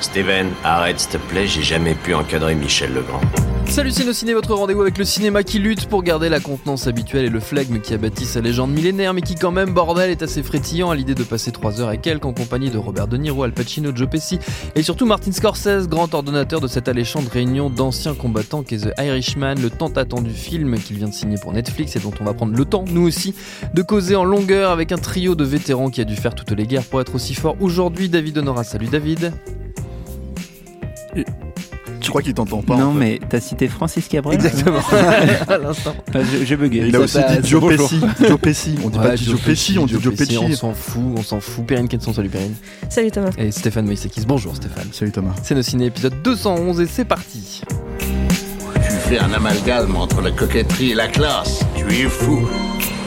Steven, arrête s'il te plaît, j'ai jamais pu encadrer Michel Legrand. Salut Ciné, votre rendez-vous avec le cinéma qui lutte pour garder la contenance habituelle et le flegme qui a bâti sa légende millénaire, mais qui quand même, bordel, est assez frétillant à l'idée de passer 3 heures et quelques en compagnie de Robert De Niro, Al Pacino, Joe Pesci et surtout Martin Scorsese, grand ordonnateur de cette alléchante réunion d'anciens combattants qu'est The Irishman, le tant attendu film qu'il vient de signer pour Netflix et dont on va prendre le temps, nous aussi, de causer en longueur avec un trio de vétérans qui a dû faire toutes les guerres pour être aussi fort aujourd'hui. David Honora, salut David. Je crois qu'il t'entend pas. non, en fait. mais t'as cité Francis Cabrel Exactement. à l'instant. Je- J'ai bugué. Il a aussi dit Joe. Pesci. Joe Pesci. On dit pas Joe Pesci, on dit Joe Pesci. On s'en fout, on s'en fout. Perrine Kenson, salut Perrine. Salut Thomas. Et Stéphane Moïsekis, bonjour Stéphane. Salut Thomas. C'est nos ciné épisode 211 et c'est parti. Tu fais un amalgame entre la coquetterie et la classe. Tu es fou.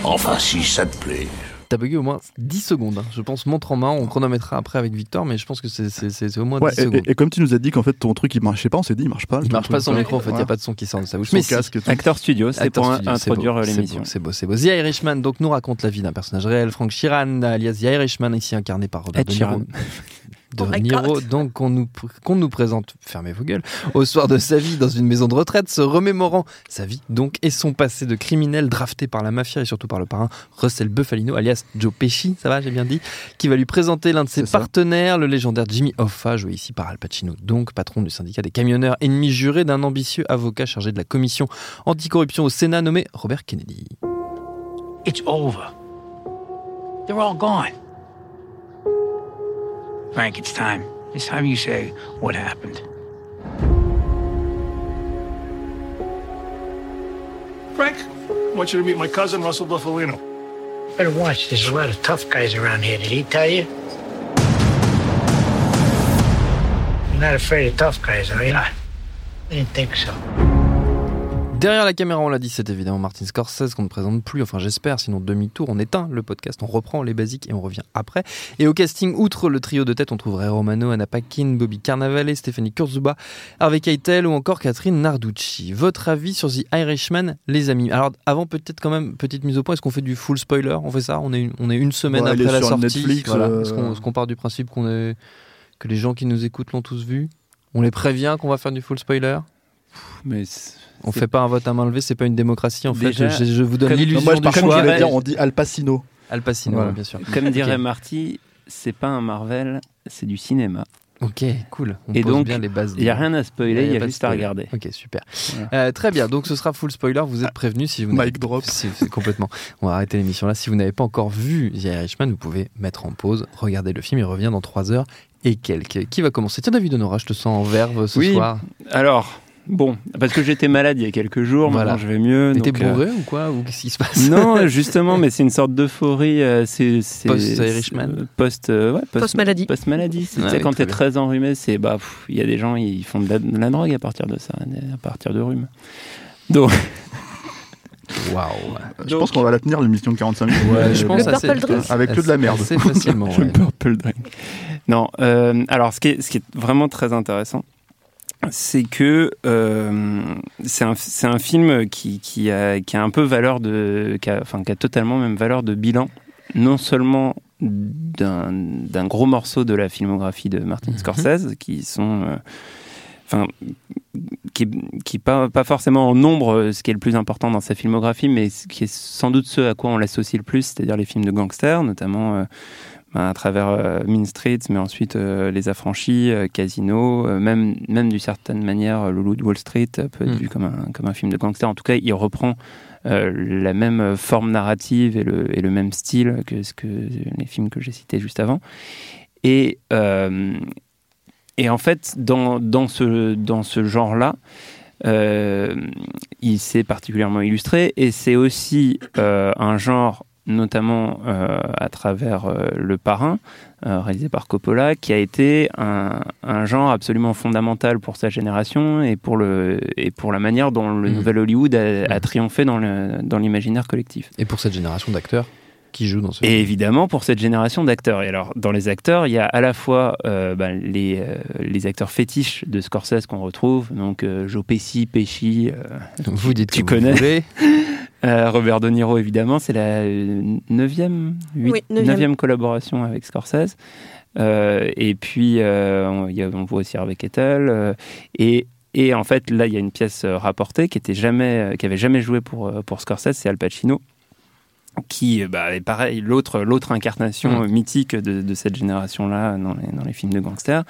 Enfin, si ça te plaît. T'as bugué au moins 10 secondes, hein. je pense, montre en main. On chronométrera après avec Victor, mais je pense que c'est- au moins Ouais, 10 et, secondes. et- et comme tu nous as dit qu'en fait ton truc il marchait pas, on s'est dit il marche pas. Il marche pas son micro, en fait, il n'y a Ouais. pas de son qui sort de sa bouche. Son Mais si. casque tout. Acteur studio, c'est pour studio, introduire l'émission. C'est beau, c'est beau. The Irishman donc nous raconte la vie d'un personnage réel, Frank Sheeran, alias The Irishman, ici incarné par Robert Ed De Niro. De Oh Niro, God. donc qu'on nous, qu'on nous présente, fermez vos gueules, au soir de sa vie dans une maison de retraite, se remémorant sa vie donc et son passé de criminel drafté par la mafia et surtout par le parrain Russell Buffalino, alias Joe Pesci, ça va, j'ai bien dit, qui va lui présenter l'un de ses C'est ça. partenaires, le légendaire Jimmy Hoffa, joué ici par Al Pacino, donc patron du syndicat des camionneurs, ennemi juré d'un ambitieux avocat chargé de la commission anticorruption au Sénat nommé Robert Kennedy. It's over. They're all gone. Frank, it's time. It's time you say what happened. Frank, I want you to meet my cousin, Russell Buffalino. Better watch. There's a lot of tough guys around here. Did he tell you? You're not afraid of tough guys, are you? I didn't think so. Derrière la caméra, on l'a dit, c'est évidemment Martin Scorsese qu'on ne présente plus, enfin j'espère, sinon demi-tour, on éteint le podcast, on reprend les basiques et on revient après. Et au casting, outre le trio de tête, on trouverait Romano, Anna Paquin, Bobby Cannavale, Stéphanie Kurzeba, Harvey Keitel ou encore Catherine Narducci. Votre avis sur The Irishman, les amis? Alors avant peut-être quand même, petite mise au point, est-ce qu'on fait du full spoiler? On fait ça? On est, une, on est une semaine Ouais, après la sortie. Netflix, voilà. euh, Est-ce qu'on est-ce qu'on part du principe qu'on est, que les gens qui nous écoutent l'ont tous vu? On les prévient qu'on va faire du full spoiler? Mais on fait pas un vote à main levée, c'est pas une démocratie en Déjà, fait. Je, je vous donne l'illusion Moi, du par choix. dire, on dit Al Pacino. Al Pacino, Voilà. bien sûr. comme dirait Ok. Marty, c'est pas un Marvel, c'est du cinéma. Ok, cool. On Et pose donc, bien les bases. Il n'y a rien à spoiler, il y a juste à regarder. Ok, super. Voilà. Euh, très bien, donc ce sera full spoiler. Vous êtes prévenus si vous Mic n'avez- drop. si- complètement. On va arrêter l'émission là. Si vous n'avez pas encore vu The Irishman, vous pouvez mettre en pause, regarder le film. Il revient dans 3 heures et quelques. Qui va commencer? Tiens, David Honora, je te sens en verve ce Oui. soir. Alors, bon, parce que j'étais malade il y a quelques jours, Voilà. maintenant je vais mieux. Mais t'es donc, euh, bourré ou quoi Ou qu'est-ce qui se passe? Non, justement, mais c'est une sorte d'euphorie. euh, c'est c'est- Post-Irishman. c'est- Post, euh, ouais, post, Post-maladie. Post-maladie. C'est- tu Ouais, sais, quand t'es très enrhumé, c'est bah, il y a des gens, ils font de la, de la drogue à partir de ça, à partir de rhume. Donc, Waouh. Je pense qu'on va la tenir l'émission de 45 minutes. Ouais, Euh, je pense Le Purple Drink. Avec que de la merde. Assez facilement. le ouais. purple drink. Non, euh, alors ce qui, est, ce qui est vraiment très intéressant, c'est que euh, c'est un, c'est un film qui, qui, a, qui a un peu valeur de. Qui a, enfin, qui a totalement même valeur de bilan, non seulement d'un d'un gros morceau de la filmographie de Martin Mhm. Scorsese, qui sont. euh, Enfin, qui, qui pas, pas forcément en nombre euh, ce qui est le plus important dans sa filmographie, mais ce qui est sans doute ce à quoi on l'associe le plus, c'est-à-dire les films de gangsters, notamment euh, à travers euh, Mean Streets, mais ensuite euh, Les Affranchis, euh, Casino, même, même d'une certaine manière, Le Loup de Wall Street peut être Mm. vu comme un, comme un film de gangster. En tout cas, il reprend euh, la même forme narrative et le, et le même style que, ce que les films que j'ai cités juste avant. Et, euh, et en fait, dans, dans ce, dans ce genre-là, euh, il s'est particulièrement illustré et c'est aussi un genre notamment euh, à travers euh, Le Parrain, euh, réalisé par Coppola, qui a été un, un, genre absolument fondamental pour sa génération et pour, le, et pour la manière dont le mmh. nouvel Hollywood a, a triomphé dans l'imaginaire collectif. Et pour cette génération d'acteurs qui jouent dans ce Et évidemment pour cette génération d'acteurs. Et alors, dans les acteurs, il y a à la fois euh, bah, les, euh, les acteurs fétiches de Scorsese qu'on retrouve, donc euh, Joe Pesci, Pesci, vous dites tu que connais. Vous voulez. Robert De Niro, évidemment, c'est la neuvième, huit, oui, neuvième. neuvième collaboration avec Scorsese. et puis, on, y a, on voit aussi Harvey Kettel. et et en fait, là, il y a une pièce rapportée qui était jamais, qui avait jamais joué pour pour Scorsese, c'est Al Pacino, qui bah, est pareil, l'autre l'autre incarnation mmh. mythique de, de cette génération-là dans les, dans les films de gangsters,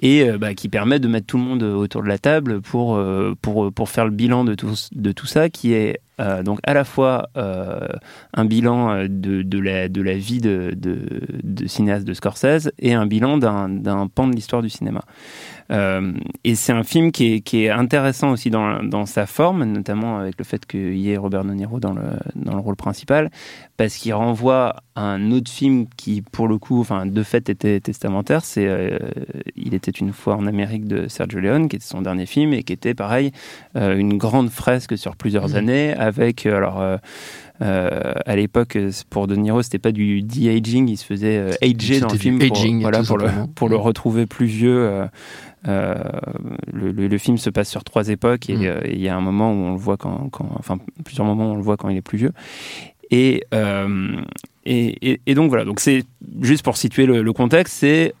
et bah, qui permet de mettre tout le monde autour de la table pour pour pour faire le bilan de tout de tout ça, qui est euh, donc à la fois euh, un bilan de, de, la, vie de, de, cinéaste de Scorsese et un bilan d'un pan de l'histoire du cinéma. Euh, et c'est un film qui est, intéressant aussi dans, sa forme, notamment avec le fait qu'il y ait Robert De Niro dans le rôle principal, parce qu'il renvoie à un autre film qui, pour le coup, enfin, de fait était testamentaire. C'est euh, Il était une fois en Amérique de Sergio Leone, qui était son dernier film et qui était pareil, euh, une grande fresque sur plusieurs mmh. années avec alors. Euh, à l'époque, pour De Niro, c'était pas du de-aging, il se faisait euh, ager dans le film pour, aging, voilà, pour, le, pour le retrouver plus vieux. Euh, le, le, le, film se passe sur trois époques et il mmh. y a un moment où on le voit quand, quand, enfin plusieurs moments où on le voit quand il est plus vieux. Et, euh, et, et, et, donc voilà, donc c'est juste pour situer le, contexte, c'est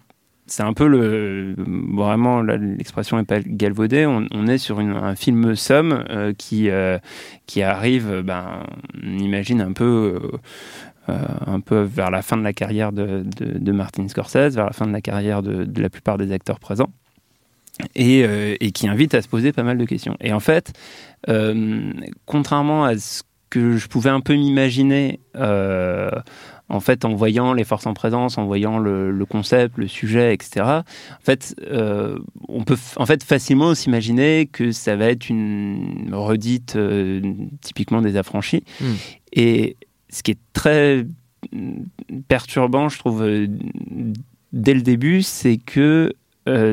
c'est un peu le vraiment l'expression est pas galvaudée. On, est sur une, un film somme euh, qui euh, qui arrive, ben on imagine un peu. Un peu vers la fin de la carrière de, de, Martin Scorsese, vers la fin de la carrière de, la plupart des acteurs présents. Et, et, qui invite à se poser pas mal de questions. Et en fait, contrairement à ce que je pouvais un peu m'imaginer euh, en fait en voyant les forces en présence, en voyant le, le concept, le sujet, etc. En fait, euh, on peut en fait facilement s'imaginer que ça va être une redite euh, typiquement des affranchis. Hmm. Mm. Et ce qui est très perturbant, je trouve, dès le début, c'est que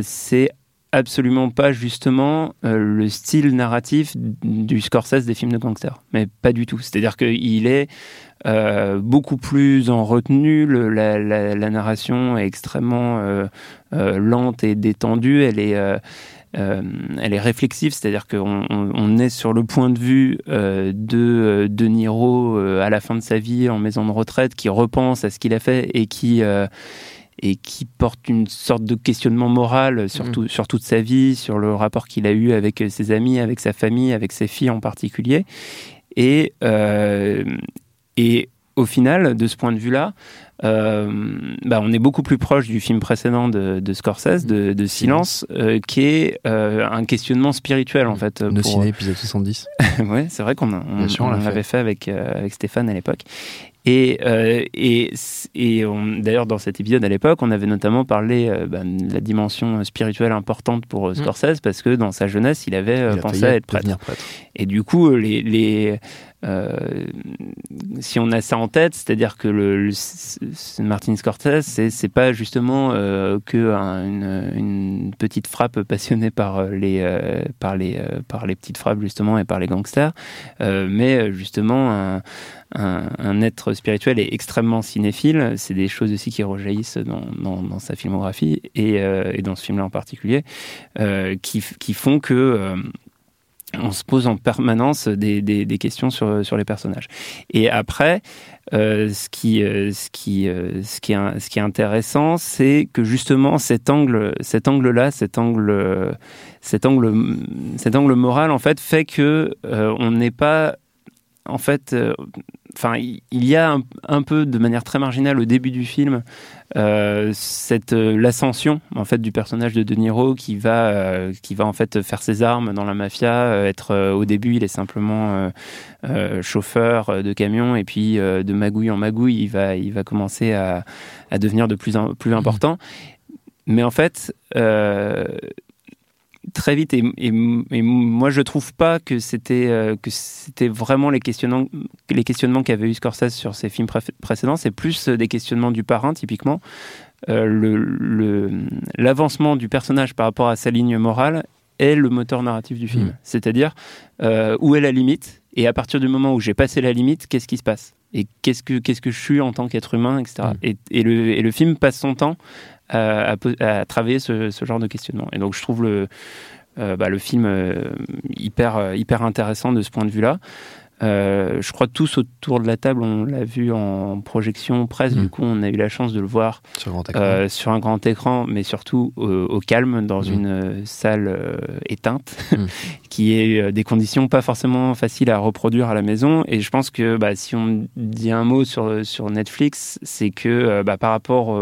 c'est absolument pas justement euh, le style narratif du Scorsese des films de gangsters, mais pas du tout. C'est-à-dire qu'il est euh, beaucoup plus en retenue, la, narration est extrêmement euh, lente et détendue, elle est elle est réflexive, c'est-à-dire qu'on on, on est sur le point de vue de De Niro à la fin de sa vie en maison de retraite, qui repense à ce qu'il a fait et qui et qui porte une sorte de questionnement moral sur, tout, mmh. sur toute sa vie, sur le rapport qu'il a eu avec ses amis, avec sa famille, avec ses filles en particulier. Et, euh, et au final, de ce point de vue-là, euh, bah, on est beaucoup plus proche du film précédent de, de Scorsese, de, de Silence, euh, qui est euh, un questionnement spirituel en fait. Nos pour... ciné épisode 70. ouais, c'est vrai qu'on on, on, on l'avait fait avec, avec Stéphane à l'époque. Et, euh, et, et d'ailleurs, dans cet épisode à l'époque, on avait notamment parlé euh, bah, de la dimension spirituelle importante pour euh, Scorsese, mmh. parce que dans sa jeunesse, il avait il pensé à être prêtre. prêtre. Et du coup, les, les si on a ça en tête, c'est-à-dire que le, le, Martin Scorsese, c'est pas justement que un, une, une, petite frappe passionnée par les, par, les, par les petites frappes, justement, et par les gangsters, mais justement un, un, être spirituel et extrêmement cinéphile. C'est des choses aussi qui rejaillissent dans, sa filmographie et, euh, et, dans ce film-là en particulier, euh, qui, font que euh, on se pose en permanence des, questions sur, les personnages. Et après, ce qui est intéressant, c'est que justement cet angle, cet angle-là, cet angle, cet angle, cet angle moral, en fait, fait que on n'est pas en fait, enfin, euh, il y a un, un, peu de manière très marginale au début du film euh, cette euh, l'ascension en fait du personnage de De Niro qui va qui va en fait faire ses armes dans la mafia. Être au début, il est simplement chauffeur de camion et puis de magouille en magouille, il va il va commencer à, à devenir de plus en plus important. Mais en fait, très vite, et, et- et moi je trouve pas que c'était euh, que c'était vraiment les questionnements, les questionnements qu'avait eu Scorsese sur ses films pré- précédents. C'est plus euh, des questionnements du parrain, typiquement. Euh, le- le- L'avancement du personnage par rapport à sa ligne morale est le moteur narratif du film. Mm. C'est-à-dire euh, où est la limite? Et à partir du moment où j'ai passé la limite, qu'est-ce qui se passe? Et qu'est-ce que qu'est-ce que je suis en tant qu'être humain, etc. Mm. Et, et le, et le film passe son temps à, à po- à travailler ce, ce genre de questionnement. Et donc je trouve le euh, bah, le film euh, hyper euh, hyper intéressant de ce point de vue-là. Euh, je crois que tous autour de la table, on l'a vu en projection presse. Mm. Du coup, on a eu la chance de le voir Sur grand écran. euh, sur un grand écran, mais surtout au, au calme, dans Mm. une salle éteinte, Mm. qui est des conditions pas forcément faciles à reproduire à la maison. Et je pense que bah, si on dit un mot sur, sur Netflix, c'est que bah, par rapport...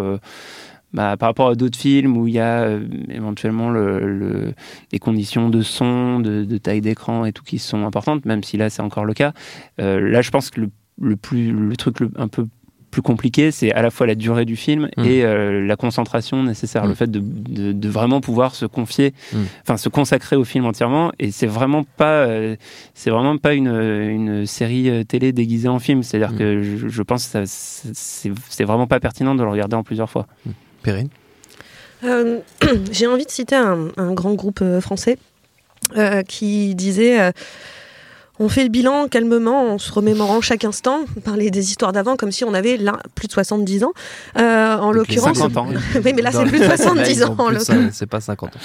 bah, par rapport à d'autres films où il y a euh, éventuellement le, le- des conditions de son, de, de taille d'écran et tout qui sont importantes, même si là c'est encore le cas. Euh, là, je pense que le, le plus, le truc un peu plus compliqué, c'est à la fois la durée du film Mm. et euh, la concentration nécessaire, Mm. le fait de, de- de vraiment pouvoir se confier, Mm. enfin se consacrer au film entièrement. Et c'est vraiment pas, euh, c'est vraiment pas une, une série télé déguisée en film. C'est-à-dire que je, je pense que c'est vraiment pas pertinent de le regarder en plusieurs fois. Perrine Euh, J'ai envie de citer un, un grand groupe euh, français euh, qui disait euh, on fait le bilan calmement en se remémorant chaque instant, parler des histoires d'avant comme si on avait là plus de 70 ans. Euh, en l'occurrence, 50 ans. oui, mais là c'est plus de Là, 70 ils ans. C'est pas 50 ans.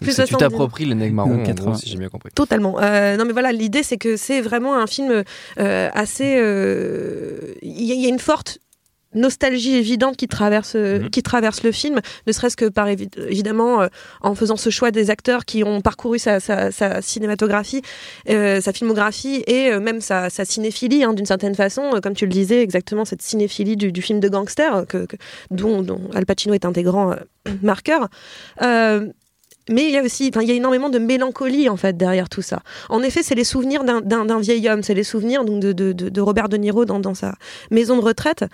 Plus c'est- tu 70 ans. t'appropries les nègres marrons, en 80. gros, si j'ai bien compris. Totalement. Euh, non, mais voilà, l'idée, c'est que c'est vraiment un film euh, assez. euh, Il y, a- il y a une forte nostalgie évidente qui traverse euh, Mhm. qui traverse le film ne serait-ce que par évi- évidemment euh, en faisant ce choix des acteurs qui ont parcouru sa, sa- sa cinématographie euh, sa filmographie et euh, même sa, sa cinéphilie hein, d'une certaine façon comme tu le disais exactement cette cinéphilie du, du film de gangster que, que- dont, dont Al Pacino est un des grands marqueurs mais il y a aussi, enfin, il y a énormément de mélancolie en fait derrière tout ça. En effet, c'est les souvenirs d'un- vieil homme, c'est les souvenirs donc de, de, de- de Robert De Niro dans, dans sa maison de retraite.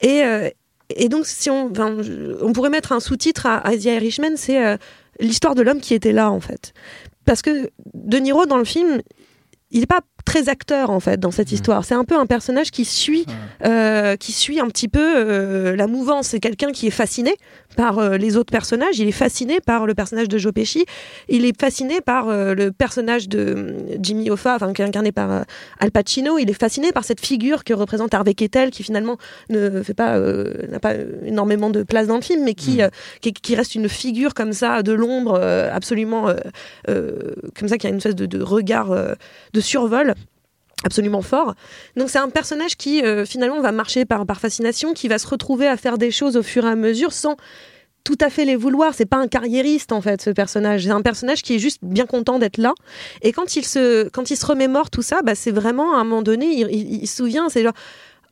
Et, euh, et donc, si on, on pourrait mettre un sous-titre à, à The Irishman, c'est euh, l'histoire de l'homme qui était là en fait. Parce que De Niro dans le film, il n'est pas très acteur en fait dans cette histoire. C'est un peu un personnage qui suit, euh, qui suit un petit peu euh, la mouvance. C'est quelqu'un qui est fasciné par euh, les autres personnages. Il est fasciné par le personnage de Joe Pesci. Il est fasciné par le personnage de euh, Jimmy Hoffa, enfin qui est incarné par Al Pacino. Il est fasciné par cette figure que représente Harvey Keitel, qui finalement ne fait pas, n'a pas énormément de place dans le film, mais qui, euh, qui, qui reste une figure comme ça de l'ombre, absolument comme ça, qui a une espèce de, de regard de survol absolument fort. Donc c'est un personnage qui euh, finalement va marcher par, par fascination, qui va se retrouver à faire des choses au fur et à mesure sans tout à fait les vouloir. C'est pas un carriériste en fait ce personnage. C'est un personnage qui est juste bien content d'être là. Et quand il se quand il se remémore tout ça, bah, c'est vraiment à un moment donné, il, il- il se souvient, c'est genre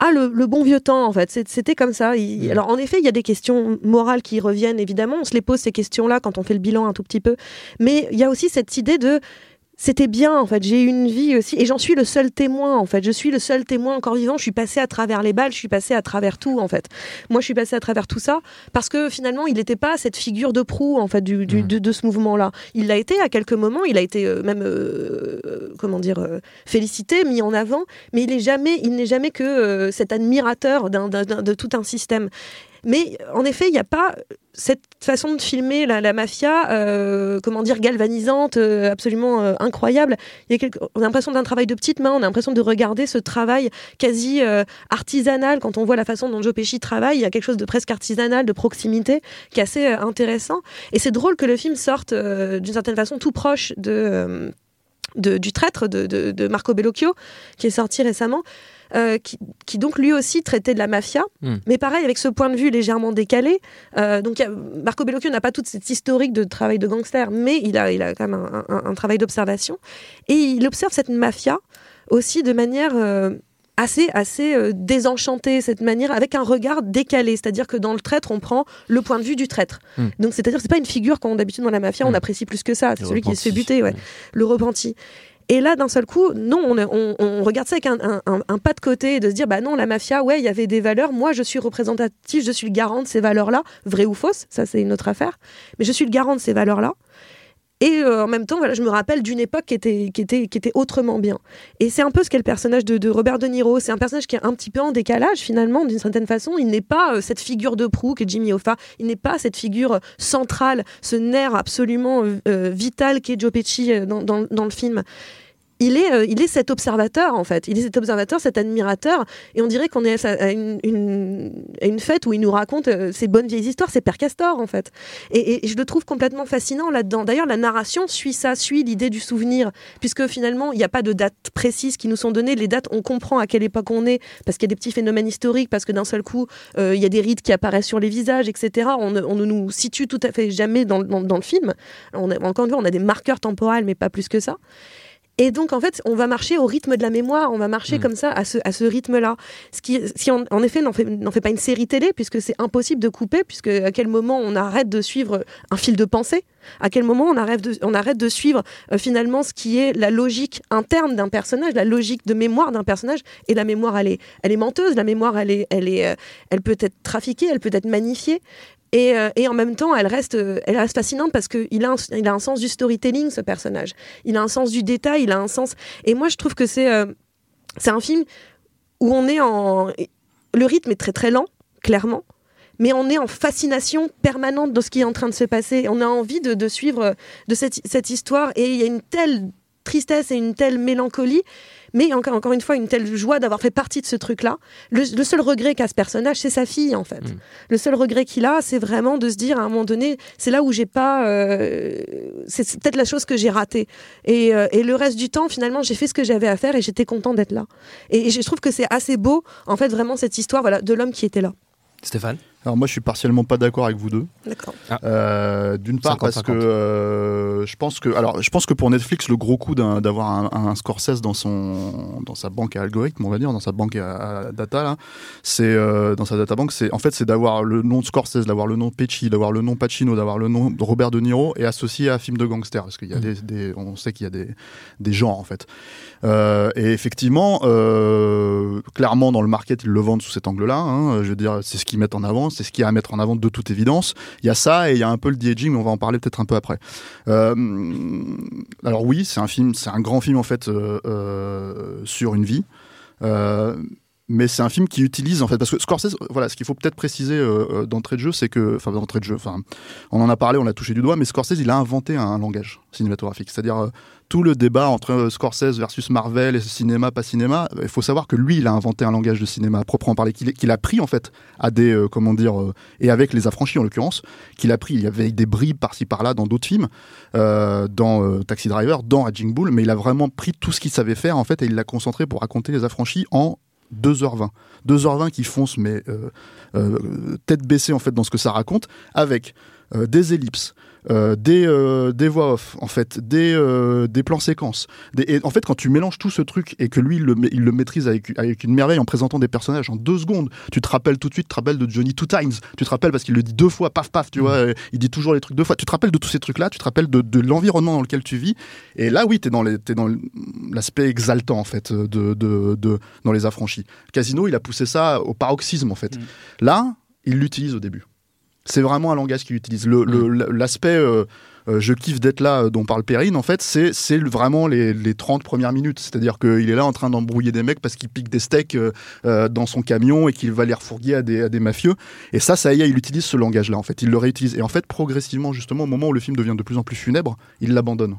ah le, le bon vieux temps en fait. C'était comme ça. Il- alors en effet, il y a des questions morales qui reviennent évidemment. On se les pose ces questions-là quand on fait le bilan un tout petit peu. Mais il y a aussi cette idée de c'était bien en fait, j'ai eu une vie aussi et j'en suis le seul témoin en fait, je suis le seul témoin encore vivant, je suis passé à travers les balles, je suis passé à travers tout en fait. Moi je suis passé à travers tout ça parce que finalement il n'était pas cette figure de proue en fait du, du- de, de ce mouvement-là. Il l'a été à quelques moments, il a été euh, même euh, euh, comment dire euh, félicité, mis en avant, mais il est jamais, il n'est jamais que cet admirateur d'un- d'un- d'un- de tout un système. Mais en effet, il n'y a pas cette façon de filmer la, mafia, euh, comment dire, galvanisante, euh, absolument euh, incroyable. Y a on a l'impression d'un travail de petite main, on a l'impression de regarder ce travail quasi artisanal. Quand on voit la façon dont Joe Pesci travaille, il y a quelque chose de presque artisanal, de proximité, qui est assez intéressant. Et c'est drôle que le film sorte d'une certaine façon tout proche de, du traître de Marco Bellocchio, qui est sorti récemment. Euh, qui, qui donc lui aussi traitait de la mafia, Hmm. mais pareil avec ce point de vue légèrement décalé. Euh, donc a- Marco Bellocchio n'a pas toute cette historique de travail de gangster, mais il a, il a quand même un, un- un travail d'observation. Et il observe cette mafia aussi de manière euh, assez, assez euh, désenchantée, cette manière avec un regard décalé. C'est-à-dire que dans le traître, on prend le point de vue du traître. Hmm. Donc c'est-à-dire que c'est pas une figure qu'on d'habitude dans la mafia, on Hmm. apprécie plus que ça. C'est celui qui se fait buter, ouais. Le repenti. Et là, d'un seul coup, non, on, regarde ça avec un pas de côté et de se dire, bah non, la mafia, ouais, il y avait des valeurs. Moi, je suis représentatif, je suis le garant de ces valeurs-là, vraies ou fausses, ça c'est une autre affaire. Mais je suis le garant de ces valeurs-là. Et euh, en même temps, voilà, je me rappelle d'une époque qui était, qui, était, qui était autrement bien. Et c'est un peu ce qu'est le personnage de, de Robert De Niro. C'est un personnage qui est un petit peu en décalage, finalement, d'une certaine façon. Il n'est pas euh, cette figure de proue que Jimmy Hoffa. Il n'est pas cette figure euh, centrale, ce nerf absolument euh, vital qu'est Joe Pesci dans, dans- dans le film. Il est, euh, il est cet observateur, en fait. Il est cet observateur, cet admirateur. Et on dirait qu'on est à une, une, une fête où il nous raconte euh, ces bonnes vieilles histoires. C'est Père Castor, en fait. Et, je le trouve complètement fascinant là-dedans. D'ailleurs, la narration suit ça, suit l'idée du souvenir, puisque finalement, il n'y a pas de dates précises qui nous sont données. Les dates, on comprend à quelle époque on est, parce qu'il y a des petits phénomènes historiques, parce que d'un seul coup, euh, il y a des rides qui apparaissent sur les visages, etc. On ne, nous situe tout à fait jamais dans le film. On a, encore une fois, on a des marqueurs temporels, mais pas plus que ça. Et donc, en fait, on va marcher au rythme de la mémoire, on va marcher comme ça, à ce, à ce rythme-là. Ce qui, si on, en effet, n'en fait, n'en fait pas une série télé, puisque c'est impossible de couper, puisque à quel moment on arrête de suivre un fil de pensée? À quel moment on arrête de, on arrête de suivre euh, finalement ce qui est la logique interne d'un personnage, la logique de mémoire d'un personnage? Et la mémoire, elle est, elle est menteuse, la mémoire, elle, est, elle, est, euh, elle peut être trafiquée, elle peut être magnifiée. Et, euh, et en même temps, elle reste, euh, elle reste fascinante parce qu'il a, un- il a un sens du storytelling, ce personnage. Il a un sens du détail, il a un sens. Et moi, je trouve que c'est euh, c'est un film où on est en. Le rythme est très très lent, clairement. Mais on est en fascination permanente de ce qui est en train de se passer. On a envie de, de suivre de cette, cette histoire. Et il y a une telle tristesse et une telle mélancolie, mais encore, encore une fois, une telle joie d'avoir fait partie de ce truc-là. Le, le seul regret qu'a ce personnage, c'est sa fille, en fait. Le seul regret qu'il a, c'est vraiment de se dire à un moment donné, c'est là où j'ai pas. euh, c'est c'est peut-être la chose que j'ai ratée. Et, euh, et le reste du temps, finalement, j'ai fait ce que j'avais à faire et j'étais content d'être là. Et, et je trouve que c'est assez beau, en fait, vraiment, cette histoire voilà, de l'homme qui était là. Stéphane? Alors moi je suis partiellement pas d'accord avec vous deux. D'accord. Euh, D'une part 50-50. parce que euh, je pense que alors je pense que pour Netflix le gros coup d'avoir un, un Scorsese dans son dans sa banque à algorithme on va dire dans sa banque à, à data là c'est euh, dans sa data bank c'est en fait c'est d'avoir le nom de Scorsese d'avoir le nom de Pesci d'avoir le nom Pacino d'avoir le nom de Robert De Niro et associé à un film de gangster parce qu'il y a des, des- on sait qu'il y a des des genres en fait euh, et effectivement, euh, clairement dans le market, ils le vendent sous cet angle-là. hein. Je veux dire, c'est ce qu'ils mettent en avant, c'est ce qu'il y a à mettre en avant de toute évidence. Il y a ça et il y a un peu le de-aging, on va en parler peut-être un peu après. Euh, alors oui, c'est un film, c'est un grand film en fait sur une vie. Mais c'est un film qui utilise en fait parce que Scorsese voilà ce qu'il faut peut-être préciser euh, euh, d'entrée de jeu c'est que enfin d'entrée de jeu enfin on en a parlé on l'a touché du doigt mais Scorsese il a inventé un, langage cinématographique. C'est-à-dire euh, tout le débat entre Scorsese versus Marvel et cinéma pas cinéma il faut savoir que lui il a inventé un langage de cinéma à proprement parler qu'il a pris en fait à des comment dire et avec les affranchis en l'occurrence qu'il a pris. Il y avait des bribes par-ci par-là dans d'autres films dans Taxi Driver dans Raging Bull mais il a vraiment pris tout ce qu'il savait faire en fait et il l'a concentré pour raconter les affranchis en 2h20. 2h20 qui foncent, mais euh, euh, tête baissée en fait dans ce que ça raconte, avec des ellipses, euh, des, euh, des voix off, en fait, des, euh, des plans séquences. Des- et en fait, quand tu mélanges tout ce truc et que lui, il le, il le maîtrise avec, avec une merveille en présentant des personnages en deux secondes, tu te rappelles tout de suite, tu te rappelles de Johnny Two Times, tu te rappelles parce qu'il le dit deux fois, paf, paf, tu vois, euh, il dit toujours les trucs deux fois, tu te rappelles de tous ces trucs-là, tu te rappelles de, de l'environnement dans lequel tu vis. Et là, oui, t'es dans les- t'es dans l'aspect exaltant, en fait, de, de, de, dans les affranchis. Casino, il a poussé ça au paroxysme, en fait. Là, il l'utilise au début. C'est vraiment un langage qu'il utilise. Le- le- L'aspect euh, euh, je kiffe d'être là euh, dont parle Perrine, en fait, c'est vraiment les, les 30 premières minutes. C'est-à-dire qu'il est là en train d'embrouiller des mecs parce qu'il pique des steaks euh, dans son camion et qu'il va les refourguer à des, à des mafieux. Et ça, ça y est, il utilise ce langage-là, en fait. Il le réutilise. Et en fait, progressivement, justement, au moment où le film devient de plus en plus funèbre, il l'abandonne.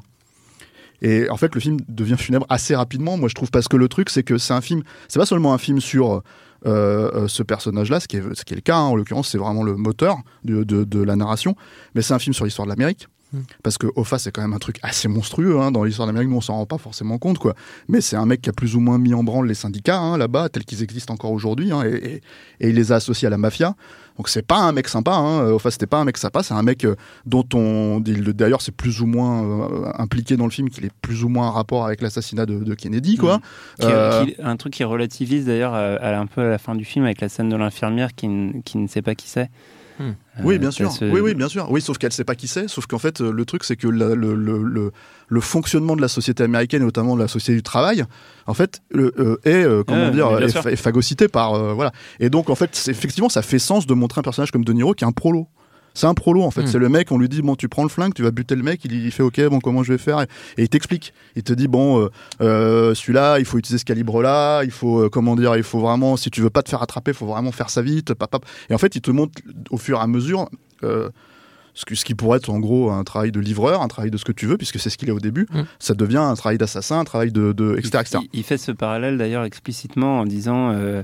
Et en fait, le film devient funèbre assez rapidement, moi je trouve, parce que le truc, c'est que c'est un film, c'est pas seulement un film sur euh, euh, ce personnage-là, ce, qui est- ce qui est le cas, hein, en l'occurrence, c'est vraiment le moteur de, de- de la narration, mais c'est un film sur l'histoire de l'Amérique. Parce que Hoffa, c'est quand même un truc assez monstrueux hein, dans l'histoire de l'Amérique, nous on s'en rend pas forcément compte, quoi. Mais c'est un mec qui a plus ou moins mis en branle les syndicats hein, là-bas, tels qu'ils existent encore aujourd'hui, hein, et, et- et il les a associés à la mafia. Donc c'est pas un mec sympa, hein. Hoffa c'était pas un mec sympa, c'est un mec euh, dont on, il- d'ailleurs c'est plus ou moins euh, impliqué dans le film, qu'il est plus ou moins en rapport avec l'assassinat de, de Kennedy, quoi. Qui- Euh, qui- un truc qui relativise d'ailleurs à- un peu à la fin du film avec la scène de l'infirmière qui, qui ne sait pas qui c'est. Oui, Euh, bien sûr. Oui, oui, bien sûr. Oui, sauf qu'elle sait pas qui c'est. Sauf qu'en fait, le truc, c'est que la- le, le, le, le fonctionnement de la société américaine, et notamment de la société du travail, en fait, euh, est euh, comment dire, est, est phagocyté par euh, voilà. Et donc, en fait, c'est- effectivement, ça fait sens de montrer un personnage comme De Niro qui est un prolo. C'est un prolo en fait. Mm. C'est le mec, on lui dit bon, tu prends le flingue, tu vas buter le mec. Il, il fait ok, bon, comment je vais faire? Et, et il t'explique. Il te dit bon, euh, euh, celui-là, il faut utiliser ce calibre-là. Il faut euh, comment dire, il faut vraiment, si tu veux pas te faire attraper, il faut vraiment faire ça vite. pap, pap. Et en fait, il te montre au fur et à mesure. euh, ce, que- ce qui pourrait être en gros un travail de livreur, un travail de ce que tu veux, puisque c'est ce qu'il est au début, Mm. ça devient un travail d'assassin, un travail de, de etc., etc. Il, il fait ce parallèle d'ailleurs explicitement en disant euh,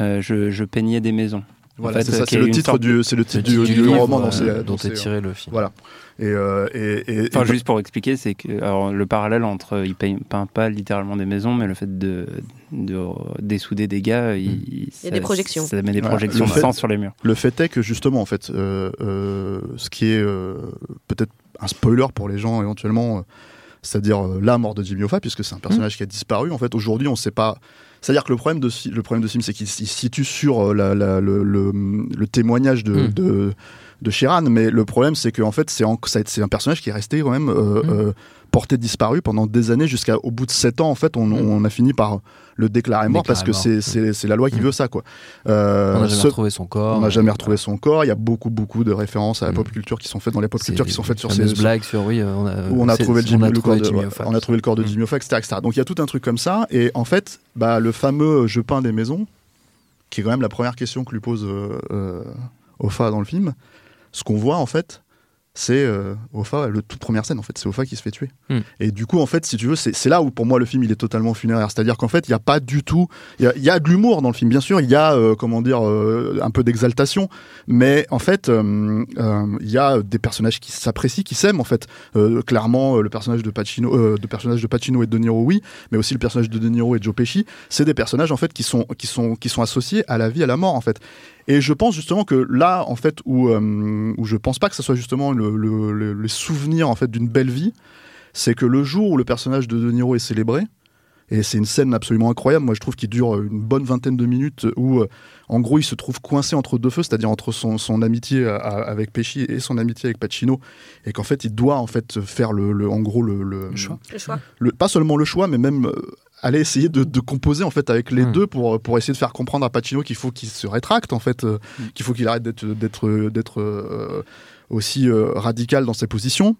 euh, je, je peignais des maisons. Voilà, fait, c'est ça, euh, c'est le titre du, c'est le C'est titre le du, titre du livre, roman euh, dans ces- dont est tiré le film. Voilà. Et, euh, et, et- Enfin, et- juste pour expliquer, c'est que alors, le parallèle entre il peint, peint pas littéralement des maisons, mais le fait de, de dessouder des gars, il, Il y a des projections. Ça met des Voilà. projections Le de fait- sang sur les murs. Le fait est que justement, en fait, euh, euh, ce qui est euh, peut-être un spoiler pour les gens éventuellement, euh, c'est-à-dire euh, la mort de Jimmy Hoffa, puisque c'est un personnage qui a disparu. En fait, aujourd'hui, on ne sait pas. C'est-à-dire que le problème de le problème de ce film, c'est qu'il se situe sur euh, la- la- le, le- le témoignage de, Mm. de de Sheeran, mais le problème c'est qu'en fait c'est en- un personnage qui est resté quand même euh, Mm. euh, porté disparu pendant des années jusqu'au bout de sept ans en fait on, Mm. on a fini par le déclarer mort parce que c'est la loi qui Mm. veut ça quoi. Euh, On n'a jamais ce- retrouvé son corps. on n'a jamais retrouvé son corps. Il y a beaucoup, beaucoup de références à la Mm. pop culture qui sont faites dans les pop culture qui sont faites sur ces. blagues sur oui, euh, on a, Où on a trouvé le on corps de, Hoffa. on a trouvé le corps de Mm. Jimmy Hoffa, etc., etc. Donc il y a tout un truc comme ça. Et en fait, bah, le fameux je peins des maisons, qui est quand même la première question que lui pose euh, euh, Hoffa dans le film, ce qu'on voit en fait, c'est euh, Hoffa, le toute première scène en fait, c'est Hoffa qui se fait tuer. Mm. Et du coup, en fait, si tu veux, c'est là où pour moi le film il est totalement funéraire. C'est-à-dire qu'en fait, il n'y a pas du tout. Il y y a de l'humour dans le film, bien sûr. Il y a, euh, comment dire, euh, un peu d'exaltation. Mais en fait, euh, euh, il y a des personnages qui s'apprécient, qui s'aiment. En fait, Euh, clairement, le personnage de Pacino, euh, de personnage de Pacino et de De Niro, oui, mais aussi le personnage de De Niro et de Joe Pesci, c'est des personnages en fait qui sont qui sont qui sont associés à la vie, à la mort en fait. Et je pense justement que là, en fait, où euh, où je pense pas que ce soit justement le, le, souvenirs en fait d'une belle vie, c'est que le jour où le personnage de De Niro est célébré, et c'est une scène absolument incroyable, moi je trouve qu'il dure une bonne vingtaine de minutes, où euh, en gros il se trouve coincé entre deux feux, c'est-à-dire entre son, son amitié à- à- avec Pesci et son amitié avec Pacino, et qu'en fait il doit en fait faire le, le- en gros le, le, choix. Le choix. le- pas seulement le choix, mais même aller essayer de, de composer en fait avec les Mm. deux pour pour essayer de faire comprendre à Pacino qu'il faut qu'il se rétracte en fait, euh, qu'il faut qu'il arrête d'être d'être d'être euh, aussi euh, radical dans ses positions.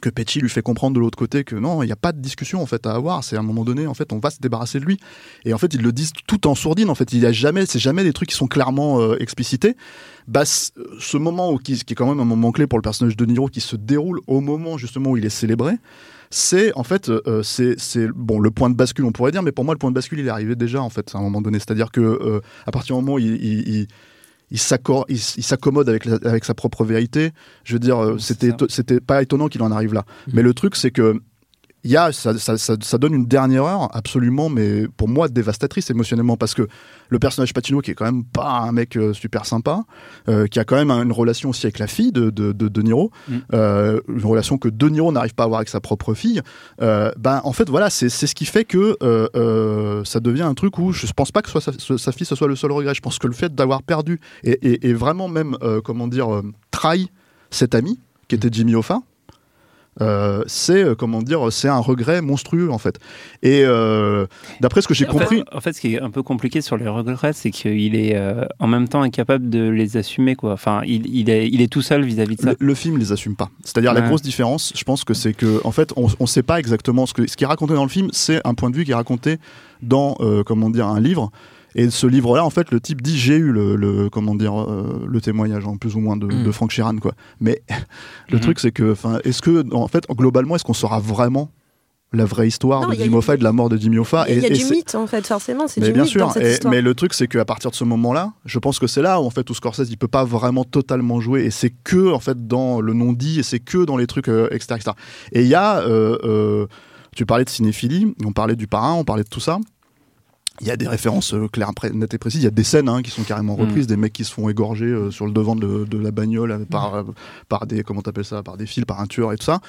Que Pesci lui fait comprendre de l'autre côté que non, il n'y a pas de discussion en fait à avoir. C'est à un moment donné, en fait, on va se débarrasser de lui. Et en fait, ils le disent tout en sourdine. En fait, il y a jamais, c'est jamais des trucs qui sont clairement euh, explicités. Bah, ce moment où, qui, qui est quand même un moment clé pour le personnage de Niro, qui se déroule au moment justement où il est célébré, c'est en fait euh, c'est c'est bon le point de bascule on pourrait dire mais pour moi le point de bascule il est arrivé déjà en fait à un moment donné c'est à dire que euh, à partir du moment où il, il, il- il s'accommode avec, avec sa propre vérité. Je veux dire, euh, c'était pas étonnant qu'il en arrive là. Mhm. Mais le truc, c'est que il y a, ça, ça, ça, ça donne une dernière heure absolument, mais pour moi dévastatrice émotionnellement, parce que le personnage Pacino, qui est quand même pas un mec euh, super sympa, euh, qui a quand même une relation aussi avec la fille de De, de, De Niro, Mm. euh, une relation que De Niro n'arrive pas à avoir avec sa propre fille, ben en fait voilà, c'est ce qui fait que ça devient un truc où je pense pas que soit sa, fille ce soit le seul regret. Je pense que le fait d'avoir perdu et, et- et vraiment même comment dire trahi cet ami qui était Jimmy Hoffa. Euh, c'est euh, comment dire, c'est un regret monstrueux en fait. Et euh, d'après ce que j'ai fait- compris, en fait, ce qui est un peu compliqué sur les regrets, c'est qu'il est en même temps incapable de les assumer. Quoi. Enfin, il, il est, il est tout seul vis-à-vis de ça. le, le film les assume pas. C'est-à-dire la grosse différence, je pense que c'est que en fait on, on sait pas exactement ce que ce qui est raconté dans le film, c'est un point de vue qui est raconté dans comment dire un livre. Et ce livre-là, en fait, le type dit j'ai eu le, le- comment dire euh, le témoignage en plus ou moins de, Mm. de Frank Sheeran quoi. Mais le Mhm. truc c'est que enfin est-ce que en fait globalement est-ce qu'on saura vraiment la vraie histoire Non, de Jimmy Hoffa et de la mort de Jimmy Hoffa? Il y a, et, du mythe en fait, forcément, c'est du bien mythe sûr, dans cette et- histoire. mais le truc c'est qu'à partir de ce moment-là, je pense que c'est là où en fait où Scorsese il peut pas vraiment totalement jouer et c'est que en fait dans le non dit et c'est que dans les trucs euh, etc., etc. Et il y a, euh, euh, tu parlais de cinéphilie, on parlait du parrain, on parlait de tout ça. Il y a des références euh, claires, nettes et précises. Il y a des scènes hein, qui sont carrément Mm. reprises, des mecs qui se font égorger euh, sur le devant de, de la bagnole euh, par, euh, par des comment t'appelles ça, par des fils, par un tueur et tout ça,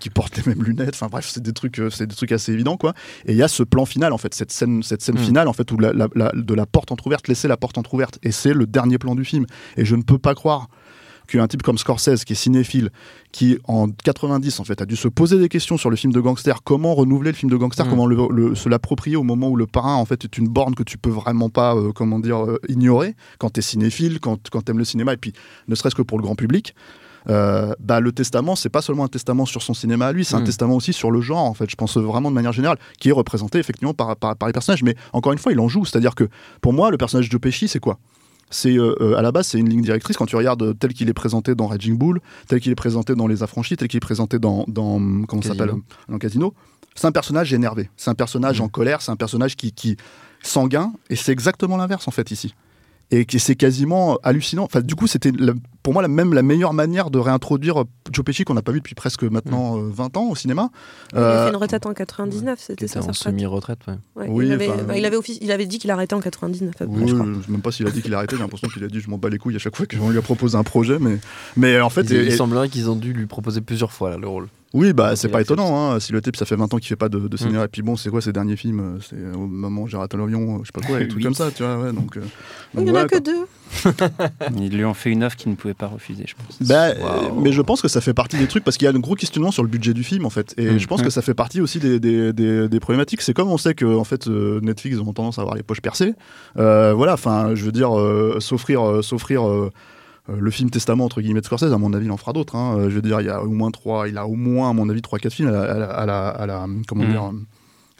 qui portent les mêmes lunettes. Enfin bref, c'est des trucs, c'est des trucs assez évidents quoi. Et il y a ce plan final en fait, cette scène, cette scène Mm. finale en fait où la, la- la- de la porte entrouverte, laisser la porte entrouverte. Et c'est le dernier plan du film. Et je ne peux pas croire qu'un type comme Scorsese, qui est cinéphile, qui en 90 en fait a dû se poser des questions sur le film de gangster, comment renouveler le film de gangster, Mm. comment le, le- se l'approprier au moment où le parrain en fait est une borne que tu peux vraiment pas, euh, comment dire, euh, ignorer? Quand t'es cinéphile, quand quand t'aimes le cinéma et puis ne serait-ce que pour le grand public. euh, bah, le testament, c'est pas seulement un testament sur son cinéma à lui, c'est un Mm. testament aussi sur le genre, en fait. Je pense vraiment de manière générale, qui est représenté effectivement par, par, par les personnages. Mais encore une fois, il en joue. C'est-à-dire que pour moi, le personnage de Pesci, c'est quoi? C'est euh, euh, à la base c'est une ligne directrice quand tu regardes euh, tel qu'il est présenté dans Raging Bull, tel qu'il est présenté dans Les Affranchis, tel qu'il est présenté dans, dans comment s'appelle dans Casino. C'est un personnage énervé, c'est un personnage Mm. en colère, c'est un personnage qui, qui sanguin et c'est exactement l'inverse en fait ici. Et c'est quasiment hallucinant. Enfin, du coup, c'était la- pour moi la même la meilleure manière de réintroduire euh, Joe Pesci qu'on n'a pas vu depuis presque maintenant euh, 20 ans au cinéma. Il a Euh, fait une retraite en 99, Qui c'était était ça en semi-retraite, ouais. Ouais, Oui, il, avait, enfin, bah, il, avait offici- il avait dit qu'il arrêtait en 99. à peu près, Oui, je crois. même pas s'il a dit qu'il a arrêté, j'ai l'impression qu'il a dit je m'en bats les couilles à chaque fois qu'on lui a proposé un projet, mais, mais en fait, il, et- il et- semblerait qu'ils ont dû lui proposer plusieurs fois là, le rôle. oui, bah c'est pas étonnant, hein, si le type ça fait 20 ans qu'il fait pas de, de cinéma, et puis bon, c'est quoi ses derniers films euh, C'est au moment où j'ai raté l'avion, euh, je sais pas quoi, des trucs Oui. comme ça, tu vois, ouais, donc. euh, donc Il n'y en a que deux. Ils lui ont fait une offre qu'il ne pouvait pas refuser, je pense. Bah, euh, mais je pense que ça fait partie des trucs parce qu'il y a un gros questionnement sur le budget du film en fait et Mm. je pense que ça fait partie aussi des, des, des- des problématiques c'est comme on sait que en fait euh, Netflix ont tendance à avoir les poches percées Euh, voilà enfin je veux dire euh, s'offrir s'offrir le film testament entre guillemets de Scorsese à mon avis il en fera d'autres hein. Je veux dire il y a au moins trois il a au moins à mon avis trois quatre films à la, à la- à la- à la- comment Mm. dire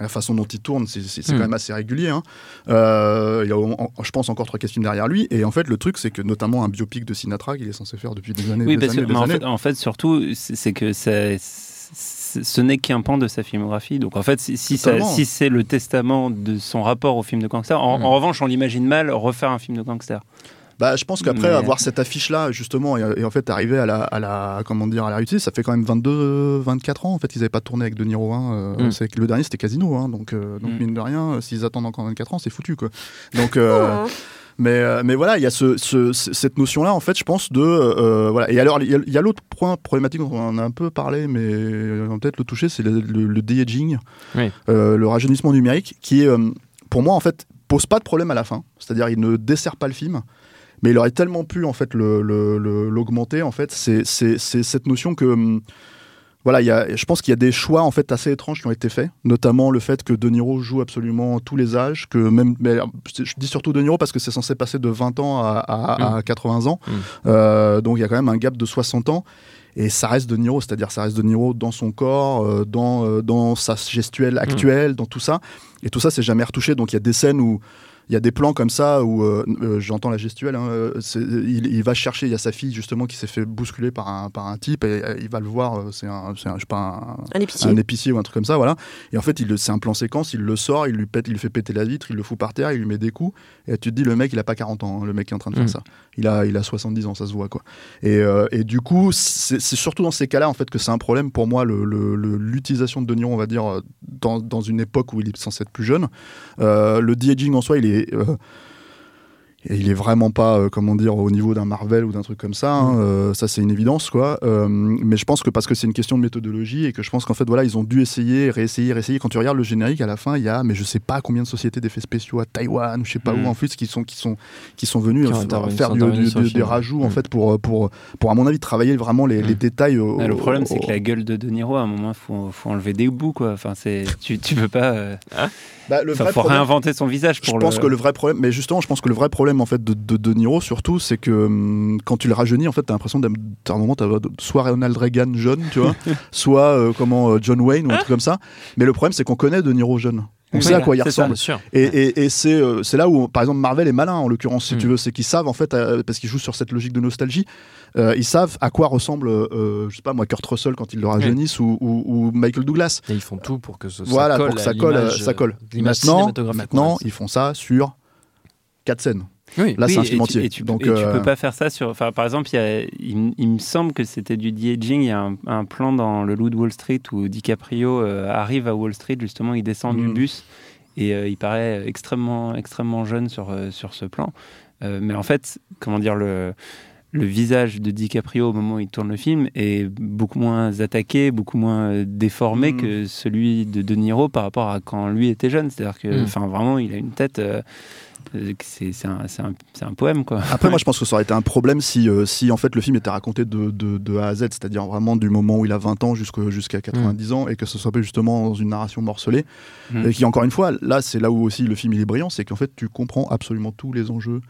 la façon dont il tourne, c'est c'est- c'est Mm. quand même assez régulier. hein. Euh, il y a, en- je pense, encore trois films derrière lui. Et en fait, le truc, c'est que notamment un biopic de Sinatra qu'il est censé faire depuis des années, Oui, des parce années, que des en, années. fait, en fait, surtout, c'est que ça- ce n'est qu'un pan de sa filmographie. Donc en fait, si, c'est le testament de son rapport au film de gangster, en, Mm. en revanche, on l'imagine mal refaire un film de gangster. Bah, je pense qu'après Mais- avoir cette affiche-là, justement, et, et en fait arriver à la, à la, comment dire, à la réussite, ça fait quand même 22, 24 ans. En fait, ils n'avaient pas tourné avec De Niro. Hein, euh, Mm. c'est le dernier, c'était Casino. Hein, donc, euh, donc Mm. mine de rien, euh, s'ils attendent encore 24 ans, c'est foutu, quoi. Donc, euh, Oh. mais, mais voilà, il y a ce, ce- ce- cette notion-là, en fait, je pense, de. euh, voilà. Et alors, il y a, l'autre point problématique dont on a un peu parlé, mais on va peut-être le toucher, c'est le, le, le de-aging, Oui. euh, le rajeunissement numérique, qui est, euh, pour moi, en fait, pose pas de problème à la fin. C'est-à-dire, il ne dessert pas le film. Mais il aurait tellement pu en fait le- le- le- l'augmenter. En fait, c'est cette notion que hum, voilà, il y a, je pense qu'il y a des choix en fait assez étranges qui ont été faits, notamment le fait que De Niro joue absolument tous les âges, que même, mais je dis surtout De Niro parce que c'est censé passer de 20 ans à, à- à 80 ans, Mm. Euh, donc il y a quand même un gap de 60 ans. Et ça reste De Niro, c'est-à-dire ça reste De Niro dans son corps, euh, dans, euh, dans sa gestuelle actuelle, dans tout ça. Et tout ça, c'est jamais retouché. Donc il y a des scènes où il y a des plans comme ça où euh, euh, j'entends la gestuelle. hein, euh, il, il va chercher, il y a sa fille justement qui s'est fait bousculer par un, par un type et il va le voir. c'est un, c'est un- je sais pas, un, Un épicier. un épicier ou un truc comme ça, voilà. Et en fait, c'est un plan séquence, il le sort, il lui pète, il lui fait péter la vitre, il le fout par terre, il lui met des coups. Et tu te dis, le mec, il a pas 40 ans, hein, le mec qui est en train de faire Mm. ça. Il a, il a 70 ans, ça se voit, quoi. Et, euh, et du coup, c'est surtout dans ces cas-là, en fait, que c'est un problème pour moi, le- le- le- l'utilisation de De Niro, on va dire, dans, dans une époque où il est censé être plus jeune. Euh, le de-aging en soi, il est. euh, et il est vraiment pas, euh, comment dire, au niveau d'un Marvel ou d'un truc comme ça. hein, euh, ça, c'est une évidence, quoi. Euh, mais je pense que parce que c'est une question de méthodologie et que je pense qu'en fait, voilà, ils ont dû essayer, réessayer, réessayer. Quand tu regardes le générique, à la fin, il y a, mais je sais pas combien de sociétés d'effets spéciaux à Taïwan ou je sais pas Mm. où en plus qui sont qui sont qui sont venus Qui euh, faire du- du- des rajouts en Mm. fait pour pour pour à mon avis travailler vraiment les, les Mm. détails. au- Ah, le problème, au- c'est que la gueule de De Niro, à un moment, faut, faut enlever des bouts, quoi. Enfin, c'est, tu, tu peux pas. euh, Bah, le enfin, vrai faut problème- réinventer son visage Je pour pense le. que le vrai problème, mais justement, je pense que le vrai problème en fait de De, de Niro surtout, c'est que hum, quand tu le rajeunis, en fait, t'as l'impression d'être à un moment, t'as soit Ronald Reagan jeune, tu vois, soit euh, comment euh, John Wayne ou un truc comme ça. Mais le problème, c'est qu'on connaît De Niro jeune. On Oui, sait à quoi il ça. ressemble. Et, et, et c'est euh, c'est là où, par exemple, Marvel est malin en l'occurrence, si Mm. tu veux, c'est qu'ils savent en fait, euh, parce qu'ils jouent sur cette logique de nostalgie, euh, ils savent à quoi ressemble, je sais pas moi, Kurt Russell quand ils le rajeunissent ou, ou- ou Michael Douglas. Et ils font tout pour que ce, Voilà, ça colle pour que ça colle, ça Maintenant, maintenant, ils font ça sur quatre scènes. Oui. Là, Oui, c'est un et film tu-. Et tu, Donc, et tu euh, peux pas faire ça sur. Enfin, par exemple, il, y a- il, m- il me semble que c'était du de-aging. Il y a un, un plan dans Le Loup de Wall Street où DiCaprio euh, arrive à Wall Street, justement, il descend du Mm. bus et euh, il paraît extrêmement, extrêmement jeune sur, euh, sur ce plan. Euh, mais en fait, comment dire, le, le visage de DiCaprio au moment où il tourne le film est beaucoup moins attaqué, beaucoup moins déformé Mm. que celui de De Niro par rapport à quand lui était jeune. C'est-à-dire que, Mm. enfin, vraiment, il a une tête. euh, euh, c'est un, poème, quoi. Après, moi, je pense que ça aurait été un problème si, euh, si en fait, le film était raconté de, de, de A à Z, c'est-à-dire vraiment du moment où il a 20 ans jusqu'à 90 ans, et que ce soit pas justement dans une narration morcelée. Mm. Et qui, encore une fois, là, c'est là où aussi le film il est brillant, c'est qu'en fait, tu comprends absolument tous les enjeux,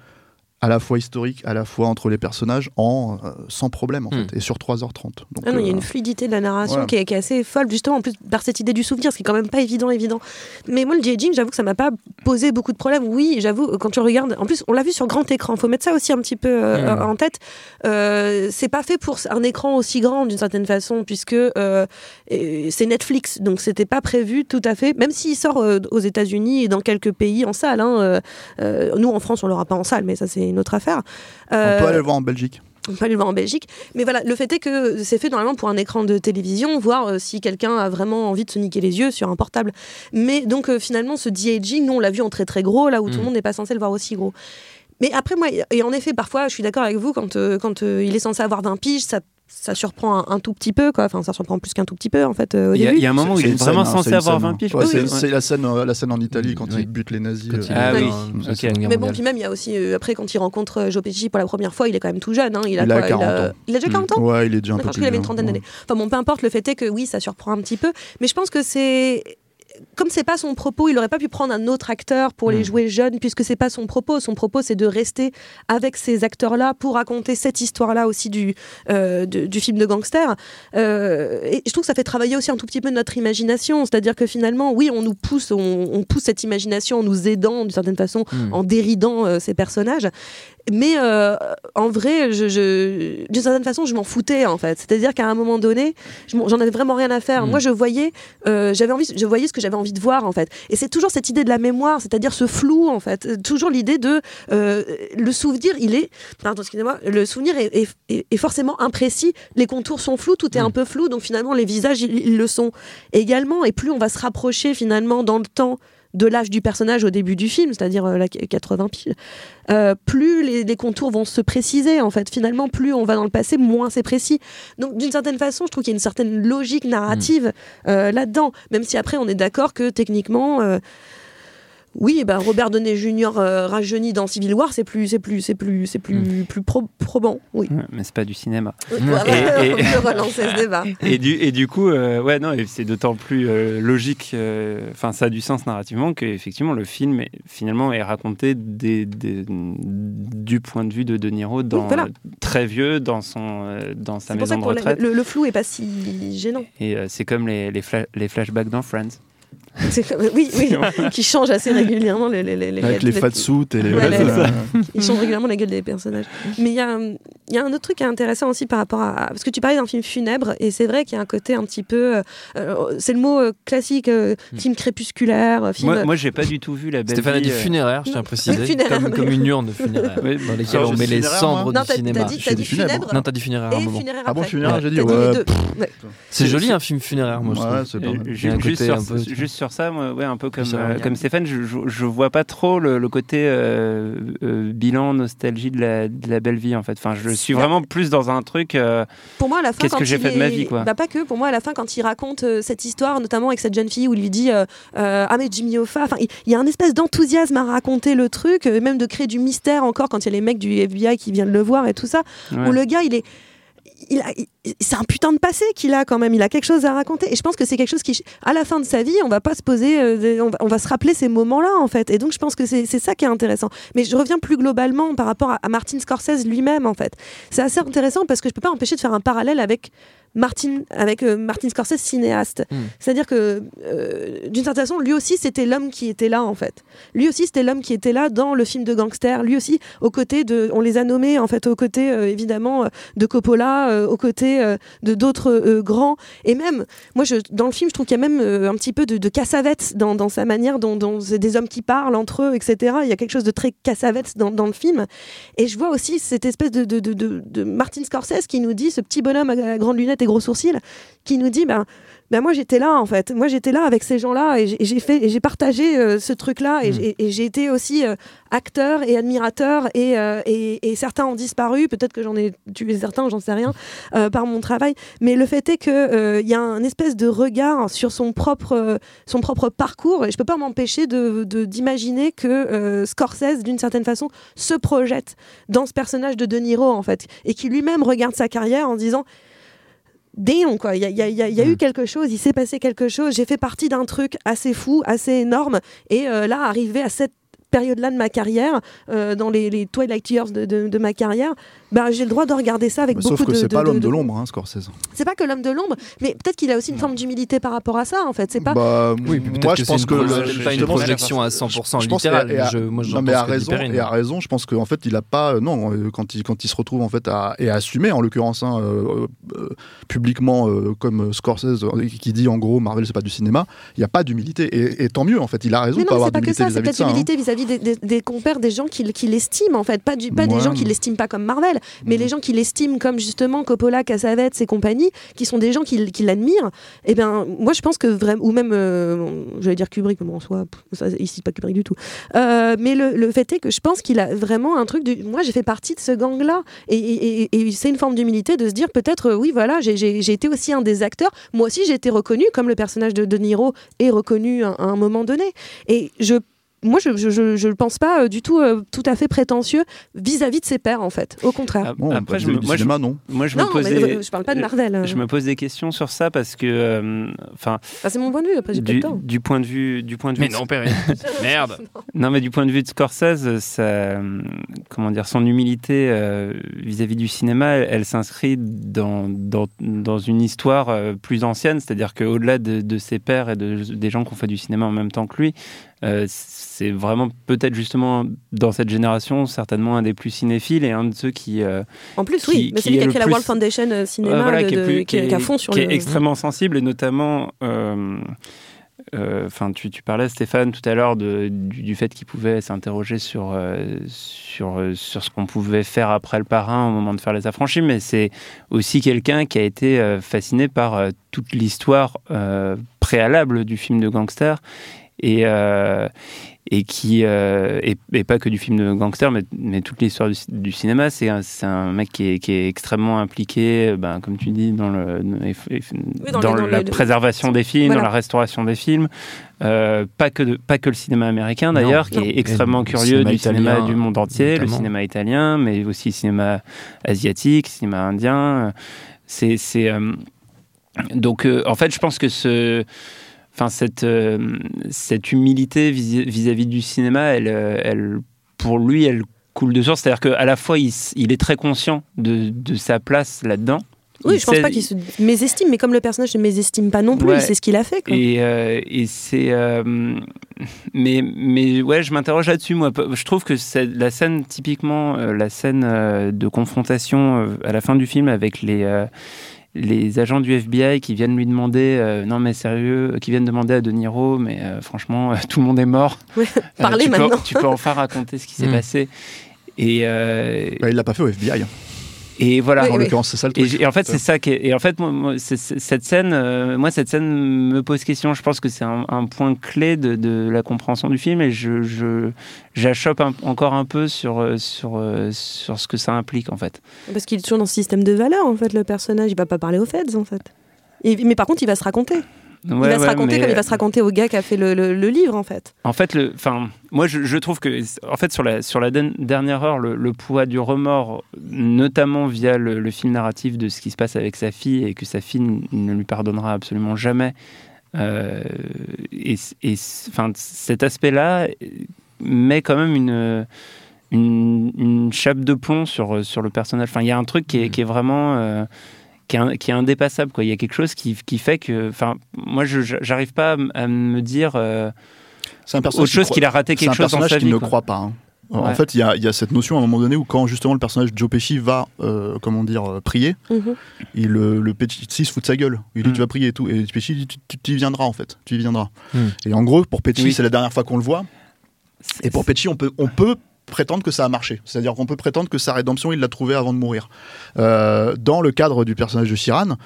à la fois historiques, à la fois entre les personnages, en, euh, sans problème, en Mm. fait, et sur 3h30. Donc, Ah non, il y a euh, une fluidité de la narration voilà. qui, est, qui est assez folle, justement, en plus par cette idée du souvenir, ce qui est quand même pas évident, évident. Mais moi, le de-aging, j'avoue que ça m'a pas posé beaucoup de problèmes. Oui, j'avoue, quand tu regardes, en plus, on l'a vu sur grand écran, faut mettre ça aussi un petit peu euh, Mm. en tête. Euh, c'est pas fait pour un écran aussi grand, d'une certaine façon, puisque euh, c'est Netflix, donc c'était pas prévu tout à fait, même s'il sort euh, aux États-Unis et dans quelques pays en salle. hein, euh, euh, nous, en France, on l'aura pas en salle, mais ça, c'est une autre affaire. on Euh, peut aller le voir en Belgique. on peut aller le voir en Belgique. Mais voilà, le fait est que c'est fait normalement pour un écran de télévision, voir euh, si quelqu'un a vraiment envie de se niquer les yeux sur un portable. Mais donc euh, finalement, ce de-aging, nous on l'a vu en très très gros, là où tout le Mm. monde n'est pas censé le voir aussi gros. Mais après, moi, et en effet, parfois, je suis d'accord avec vous, quand, euh, quand euh, il est censé avoir 20 piges, ça, ça surprend un, un tout petit peu, quoi. Enfin, ça surprend plus qu'un tout petit peu, en fait, euh, au Il y, a, début. il y a un moment où il est vraiment scène, hein, censé avoir scène, 20 hein. piges. Ouais, Oui, c'est oui. la scène, euh, la scène en Italie quand Oui. il bute les nazis. Euh, Ah oui. la Ok. Seconde Guerre Mais bon, puis même, il y a aussi, euh, après, quand il rencontre euh, Joe Pesci pour la première fois, il est quand même tout jeune. Hein. Il a, Il a quoi 40 il a, ans. il a déjà 40 ans Ouais, il est déjà un peu je plus crois qu'il avait une trentaine d'années. Enfin bon, peu importe, le fait est que oui, ça surprend un petit peu. Mais je pense que c'est. Comme c'est pas son propos, il aurait pas pu prendre un autre acteur pour les Mm. jouer jeunes, puisque c'est pas son propos. Son propos, c'est de rester avec ces acteurs-là pour raconter cette histoire-là aussi du, euh, de- du film de gangster. Euh, et je trouve que ça fait travailler aussi un tout petit peu notre imagination. C'est-à-dire que finalement, oui, on nous pousse, on, on pousse cette imagination en nous aidant d'une certaine façon, Mm. en déridant euh, ces personnages. Mais en vrai, je, je- d'une certaine façon, je m'en foutais en fait. C'est-à-dire qu'à un moment donné, j'en avais vraiment rien à faire. Mm. Moi, je voyais, j'avais envie, je voyais ce que j'avais envie de voir en fait. Et c'est toujours cette idée de la mémoire, c'est-à-dire ce flou en fait. Euh, Toujours l'idée de euh, le souvenir, il est, pardon, excusez-moi, le souvenir est, est- forcément imprécis. Les contours sont flous, tout est Mm. un peu flou. Donc finalement, les visages, ils, ils le sont également. Et plus on va se rapprocher finalement dans le temps de l'âge du personnage au début du film, c'est-à-dire euh, la 80 piles, euh, plus les, les contours vont se préciser en fait. Finalement, plus on va dans le passé, moins c'est précis. Donc d'une certaine façon, je trouve qu'il y a une certaine logique narrative euh, là-dedans, même si après on est d'accord que techniquement. Oui, eh ben Robert Downey Jr. euh, rajeuni dans Civil War, c'est plus, c'est plus, c'est plus, c'est plus, plus pro- probant. Oui. Ouais, Mais c'est pas du cinéma. Et- et- on peut relancer ce débat. Et du, et du coup, euh, ouais, non, c'est d'autant plus euh, logique, euh, enfin, ça a du sens narrativement qu'effectivement, le film, est- finalement, est raconté des, des- du point de vue de De Niro, dans, voilà. très vieux, dans, son, dans sa C'est pour ça maison que de retraite. le, le flou est pas si gênant. Et c'est comme les, les, fla- les flashbacks dans Friends. Comme- oui, oui, qui change assez régulièrement les, les, les, Avec les fat suits et les. Ouais, les- euh, Ils changent régulièrement la gueule des personnages. Mais il y, a, il y a un autre truc qui est intéressant aussi par rapport à. Parce que tu parlais d'un film funèbre, et c'est vrai qu'il y a un côté un petit peu. euh, euh, c'est le mot euh, classique, euh, film crépusculaire, euh, film. Moi, moi j'ai pas du tout vu la belle Stéphane a dit euh, funéraire, je tiens à préciser, comme, comme une urne funéraire, Oui, dans lesquelles on met les cendres non, du t'as cinéma. t'as dit, funèbre. Non, t'as dit funéraire Ah bon, funéraire, j'ai dit. C'est joli un film funéraire, moi je trouve. Euh, juste, juste sur ça, moi, ouais, un peu comme, euh, comme Stéphane, je, je, je vois pas trop le, le côté euh, euh, bilan, nostalgie de la, de la belle vie en fait. Enfin, je suis vraiment plus dans un truc. euh, Pour moi, à la fin, Qu'est-ce quand que j'ai il fait de ma vie, quoi Bah pas que. Pour moi, à la fin, quand il raconte euh, cette histoire, notamment avec cette jeune fille où il lui dit euh, euh, ah mais Jimmy Hoffa. Enfin, il il y a un espèce d'enthousiasme à raconter le truc, euh, même de créer du mystère encore quand il y a les mecs du FBI qui viennent le voir et tout ça. ouais. Où le gars, il est c'est un putain de passé qu'il a quand même. Il a quelque chose à raconter. Et je pense que c'est quelque chose qui, à la fin de sa vie, on va pas se poser, euh, on, va, se rappeler ces moments-là en fait. Et donc je pense que c'est c'est ça qui est intéressant. Mais je reviens plus globalement par rapport à, à Martin Scorsese lui-même en fait. C'est assez intéressant parce que je peux pas empêcher de faire un parallèle avec Martin, avec euh, Martin Scorsese cinéaste. Mm. C'est-à-dire que euh, d'une certaine façon, lui aussi c'était l'homme qui était là en fait. Lui aussi c'était l'homme qui était là dans le film de gangster. Lui aussi aux côtés de, on les a nommés en fait aux côtés euh, évidemment de Coppola, aux côtés de d'autres grands. Et même, moi, je, dans le film, je trouve qu'il y a même un petit peu de, de Cassavetes dans, dans sa manière dont, dont c'est des hommes qui parlent entre eux, etc. Il y a quelque chose de très Cassavetes dans, dans le film. Et je vois aussi cette espèce de, de, de, de- de Martin Scorsese qui nous dit, ce petit bonhomme à la grande lunette tes gros sourcils, qui nous dit ben ben moi j'étais là en fait. Moi j'étais là avec ces gens-là et j'ai- et j'ai fait et j'ai partagé euh, ce truc-là et j'ai- et j'ai été aussi euh, acteur et admirateur et, euh, et, et certains ont disparu. Peut-être que j'en ai tué certains, j'en sais rien par mon travail. Mais le fait est que il y a un espèce de regard sur son propre son propre parcours et je peux pas m'empêcher de d'imaginer que Scorsese d'une certaine façon se projette dans ce personnage de De Niro en fait et qui lui-même regarde sa carrière en disant Damn, quoi. Il y a, il y a- il y a- il y a eu quelque chose, il s'est passé quelque chose. J'ai fait partie d'un truc assez fou, assez énorme. Et euh, là, arrivé à cette période-là de ma carrière, euh, dans les, les twilight years de, de- de ma carrière, bah, j'ai le droit de regarder ça avec Bah, beaucoup Sauf que de. c'est pas l'homme de de- l'ombre, hein, Scorsese. C'est pas que l'homme de l'ombre, mais peut-être qu'il a aussi une forme d'humilité par rapport à ça, en fait. C'est pas. Bah, Oui, moi, que je c'est pense que le- pas une projection à 100% je pense littérale. et à- Je- moi, non, mais à raison, et à raison, je pense qu'en fait, il a pas, non, euh, quand il, quand il se retrouve en fait à, et à assumer, en l'occurrence, hein, euh, euh, publiquement, euh, comme Scorsese, euh, qui dit en gros, Marvel, c'est pas du cinéma, il n'y a pas d'humilité. Et, et tant mieux, en fait, il a raison Mais non, c'est pas que d'humilité ça, c'est peut-être ça. hein. l'humilité vis-à-vis des, compères, des gens qui, qui l'estiment en fait, pas, du, pas des gens qui l'estiment pas comme Marvel, mais les gens qui l'estiment comme justement Coppola, Cassavetes et compagnie, qui sont des gens qui, qui l'admirent. Et bien, moi je pense que vraiment, ou même, euh, j'allais dire Kubrick, mais bon, en soi, pff, ça, ici pas Kubrick du tout. Euh, mais le, le fait est que je pense qu'il a vraiment un truc du. Moi j'ai fait partie de ce gang-là, et, et- et- et c'est une forme d'humilité de se dire peut-être, euh, oui, voilà, j'ai été aussi un des acteurs. Moi aussi j'ai été reconnu, comme le personnage de De Niro est reconnu à, à un moment donné. Et je moi, je je, je, je le pense pas euh, du tout euh, tout à fait prétentieux vis-à-vis de ses pairs, en fait. Au contraire. Ah, Bon, Après, pas je me- moi, je- cinéma, non. Moi, je non, me posais. mais euh, je parle pas de Marvel. euh. Je me pose des questions sur ça parce que, euh, enfin, c'est mon point de vue. Après, j'ai pas du, le temps. du point de vue, du point de vue. Mais non, Perrine. Merde. Non, mais du point de vue de Scorsese, ça, comment dire, son humilité euh, vis-à-vis du cinéma, elle, elle s'inscrit dans, dans, dans une histoire euh, plus ancienne, c'est-à-dire qu'au-delà de, de ses pairs et de, des gens qui ont fait du cinéma en même temps que lui, euh, c'est vraiment peut-être justement dans cette génération certainement un des plus cinéphiles et un de ceux qui euh, En plus, qui- oui. Mais c'est lui qui a créé la plus- World Foundation euh, Cinéma, voilà, de- qui est plus- qui est- qui à fond sur qui le. est extrêmement sensible et notamment euh, euh, enfin tu, tu parlais Stéphane tout à l'heure du, du fait qu'il pouvait s'interroger sur euh, sur euh, sur ce qu'on pouvait faire après le parrain au moment de faire les affranchis mais c'est aussi quelqu'un qui a été euh, fasciné par euh, toute l'histoire euh, préalable du film de gangster et euh, et qui euh, et, et pas que du film de gangster mais, mais toute l'histoire du, du cinéma c'est un, mec qui est, qui est extrêmement impliqué ben, comme tu dis dans le dans, le- la le- préservation des films Voilà. dans la restauration des films euh, pas que de- pas que le cinéma américain d'ailleurs qui non. est extrêmement le curieux cinéma du cinéma du monde entier le cinéma italien mais aussi le cinéma asiatique cinéma indien c'est c'est euh, donc euh, en fait je pense que ce enfin cette euh, cette humilité vis- vis-à-vis du cinéma elle euh, elle pour lui elle coule de source c'est-à-dire qu'à la fois il, il est très conscient de, de sa place là-dedans Oui, Il je pense pas qu'il se mésestime, mais comme le personnage ne mésestime pas non plus, Ouais. il sait ce qu'il a fait. Quoi. Et, euh, et c'est. euh, mais, mais ouais, je m'interroge là-dessus, moi. Je trouve que la scène, typiquement, la scène de confrontation à la fin du film avec les. Euh, les agents du FBI qui viennent lui demander, euh, non mais sérieux, qui viennent demander à De Niro, mais euh, franchement, tout le monde est mort. Ouais, Euh, Parlez tu peux- maintenant. tu peux enfin raconter ce qui s'est Mm. passé. Et, euh, Bah, il l'a pas fait au FBI. Et voilà. Oui, En oui. l'occurrence, c'est ça le truc. j'ai- et en fait, c'est ça qui est. Et en fait, moi, moi, cette scène, euh, moi, cette scène me pose question. Je pense que c'est un, un point clé de, de la compréhension du film, et je, j'achoppe encore un peu sur euh, sur euh, sur ce que ça implique, en fait. Parce qu'il est toujours dans ce système de valeurs, en fait, le personnage. Il va pas parler aux feds, en fait. Et- mais par contre, il va se raconter. Il va se raconter comme il va se raconter au gars qui a fait le, le- le livre, en fait. En fait, le, enfin, moi, je, je trouve que, en fait, sur la sur la den- dernière heure, le, le poids du remords, notamment via le, le fil narratif de ce qui se passe avec sa fille et que sa fille ne lui pardonnera absolument jamais. euh, et et enfin, cet aspect-là met quand même une une, une chape de plomb sur sur le personnage. Enfin, il y a un truc qui est, qui est vraiment euh, qui est, un- qui est indépassable. Quoi. Il y a quelque chose qui, qui fait que, enfin, moi, je j'arrive pas à, me dire euh, C'est un autre chose qu'il a raté C'est un quelque chose dans personnage sa qui vie. ne quoi. croit pas. hein. En Ouais. fait, il y a, il y a cette notion à un moment donné où quand justement le personnage de Joe Pesci va, euh, comment dire, euh, prier, Mhm. il, le, le Pesci se fout de sa gueule. Il dit Mm. tu vas prier et tout. Et Pesci dit tu, y viendras en fait. Tu y viendras. Mm. Et en gros, pour Pesci, Oui. c'est la dernière fois qu'on le voit. Et pour Pesci, on peut, on peut prétendre que ça a marché. C'est-à-dire qu'on peut prétendre que sa rédemption, il l'a trouvée avant de mourir. Euh, dans le cadre du personnage de Chiran,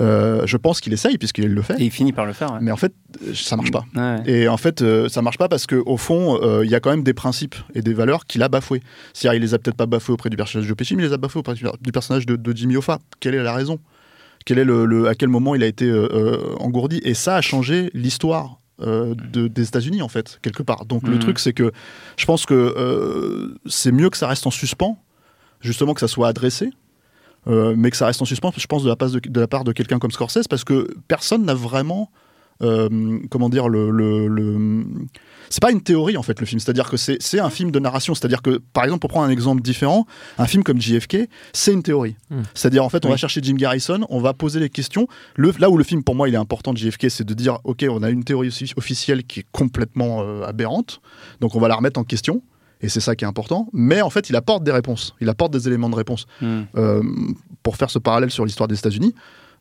euh, je pense qu'il essaye, puisqu'il le fait. Et il finit par le faire. ouais. Mais en fait, euh, ça marche pas. Ouais. Et en fait, euh, ça marche pas parce qu'au fond, il y a quand même des principes et des valeurs qu'il a bafoués. C'est-à-dire, il les a peut-être pas bafoués auprès du personnage de Pesci, mais il les a bafoués auprès du- personnage de, de Jimmy Hoffa. Quelle est la raison? Quel est le, le- à quel moment il a été euh, engourdi? Et ça a changé l'histoire. Euh, de- des États-Unis en fait quelque part donc le Mhm. truc c'est que je pense que euh, c'est mieux que ça reste en suspens justement que ça soit adressé euh, mais que ça reste en suspens, je pense, de la, part de, de la part de quelqu'un comme Scorsese, parce que personne n'a vraiment, euh, comment dire, le, le, le- c'est pas une théorie en fait le film, c'est-à-dire que c'est un film de narration, c'est-à-dire que par exemple pour prendre un exemple différent, un film comme JFK, c'est une théorie, Hmm. c'est-à-dire en fait on Oui. va chercher Jim Garrison, on va poser les questions, le, là où le film pour moi il est important de JFK, c'est de dire ok on a une théorie officielle qui est complètement euh, aberrante, donc on va la remettre en question. Et c'est ça qui est important. Mais en fait, il apporte des réponses. Il apporte des éléments de réponse. Hmm. Euh, pour faire ce parallèle sur l'histoire des États-Unis,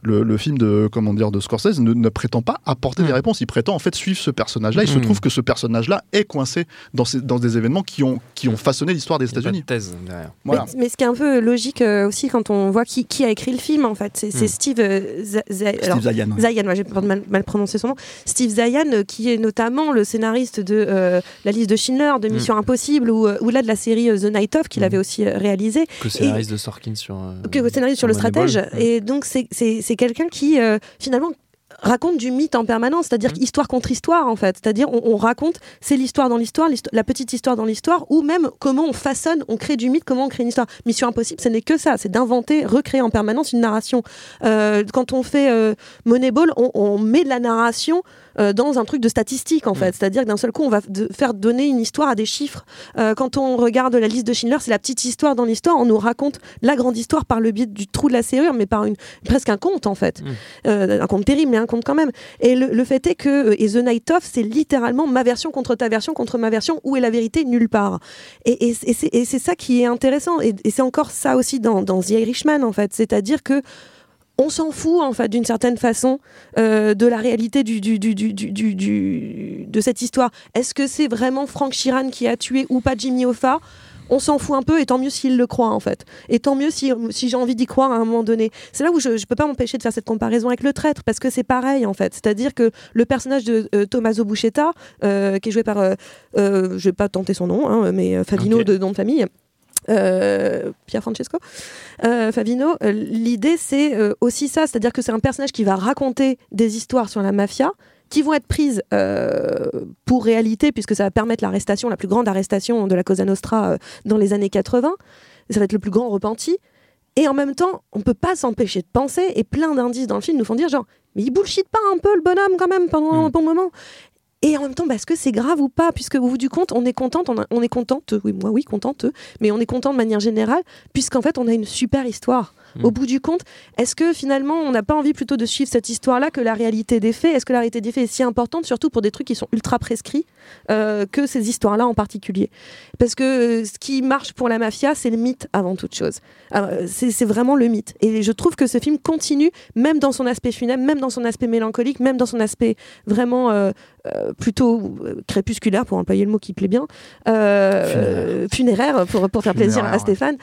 le, le film de comment dire de Scorsese ne, ne prétend pas apporter Mm. des réponses. Il prétend en fait suivre ce personnage-là. Il se Mm. trouve que ce personnage-là est coincé dans, ces- dans des événements qui ont, qui ont façonné l'histoire des de États-Unis. thèse derrière. Voilà. Mais, mais ce qui est un peu logique euh, aussi quand on voit qui, qui a écrit le film, en fait, c'est Hmm. Steve, euh, Steve Zayan. ouais. Zayan, ouais, j'ai peur de mal, mal prononcer son nom. Steve Zayan, euh, qui est notamment le scénariste de euh, La liste de Schindler, de Mission Impossible, ou, ou là de la série euh, The Night Of, qu'il Mm. avait aussi réalisé. Que scénariste de Sorkin sur. euh, que scénariste sur le Moneyball. stratège. Mm. Et donc, c'est- c'est quelqu'un qui, euh, finalement, raconte du mythe en permanence, c'est-à-dire Mm. histoire contre histoire en fait. C'est-à-dire on, on raconte, c'est l'histoire dans l'histoire, l'histo- la petite histoire dans l'histoire, ou même comment on façonne, on crée du mythe, comment on crée une histoire. Mission Impossible, ce n'est que ça, c'est d'inventer, recréer en permanence une narration. Euh, quand on fait euh, Moneyball, on, on met de la narration euh, dans un truc de statistique en fait, c'est-à-dire que d'un seul coup on va de- faire donner une histoire à des chiffres. Euh, quand on regarde la liste de Schindler, c'est la petite histoire dans l'histoire, on nous raconte la grande histoire par le biais du trou de la serrure, mais par une presque un conte en fait, Mm. Euh, un conte terrible, mais un conte quand même. Et le, fait est que euh, et The Night Of, c'est littéralement ma version contre ta version contre ma version. Où est la vérité Nulle part. Et, et, c'est ça qui est intéressant. Et, c'est encore ça aussi dans, dans The Irishman en fait, c'est-à-dire que on s'en fout en fait d'une certaine façon euh, de la réalité du, du, du, du, de cette histoire. Est-ce que c'est vraiment Frank Sheeran qui a tué ou pas Jimmy Hoffa? On s'en fout un peu, et tant mieux s'il le croit en fait. Et tant mieux si, si j'ai envie d'y croire à un moment donné. C'est là où je ne peux pas m'empêcher de faire cette comparaison avec le traître, parce que c'est pareil en fait. C'est-à-dire que le personnage de euh, Tommaso Buscetta, euh, qui est joué par, euh, euh, je vais pas tenter son nom, hein, mais Ok. de nom de famille, euh, Pierre Francesco, euh, Favino, euh, l'idée c'est aussi ça, c'est-à-dire que c'est un personnage qui va raconter des histoires sur la mafia qui vont être prises euh, pour réalité, puisque ça va permettre l'arrestation, la plus grande arrestation de la Cosa Nostra euh, dans les années 80. Ça va être le plus grand repenti. Et en même temps, on peut pas s'empêcher de penser, et plein d'indices dans le film nous font dire genre, mais il bullshit pas un peu le bonhomme quand même pendant Mm. un bon moment. Et en même temps, est-ce que c'est grave ou pas Puisque au bout du compte, on est contente, on, a- on est contente, oui, moi oui, contente, mais on est content de manière générale, puisqu'en fait, on a une super histoire. Mm. Au bout du compte, est-ce que finalement, on n'a pas envie plutôt de suivre cette histoire-là que la réalité des faits? Est-ce que la réalité des faits est si importante, surtout pour des trucs qui sont ultra prescrits, euh, que ces histoires-là en particulier? Parce que euh, ce qui marche pour la mafia, c'est le mythe avant toute chose. Euh, c'est vraiment le mythe. Et je trouve que ce film continue, même dans son aspect funèbre, même dans son aspect mélancolique, même dans son aspect vraiment euh, euh, plutôt crépusculaire, pour employer le mot qui plaît bien, euh, funéraire, pour, pour faire plaisir Funéraire, à ouais. Stéphane.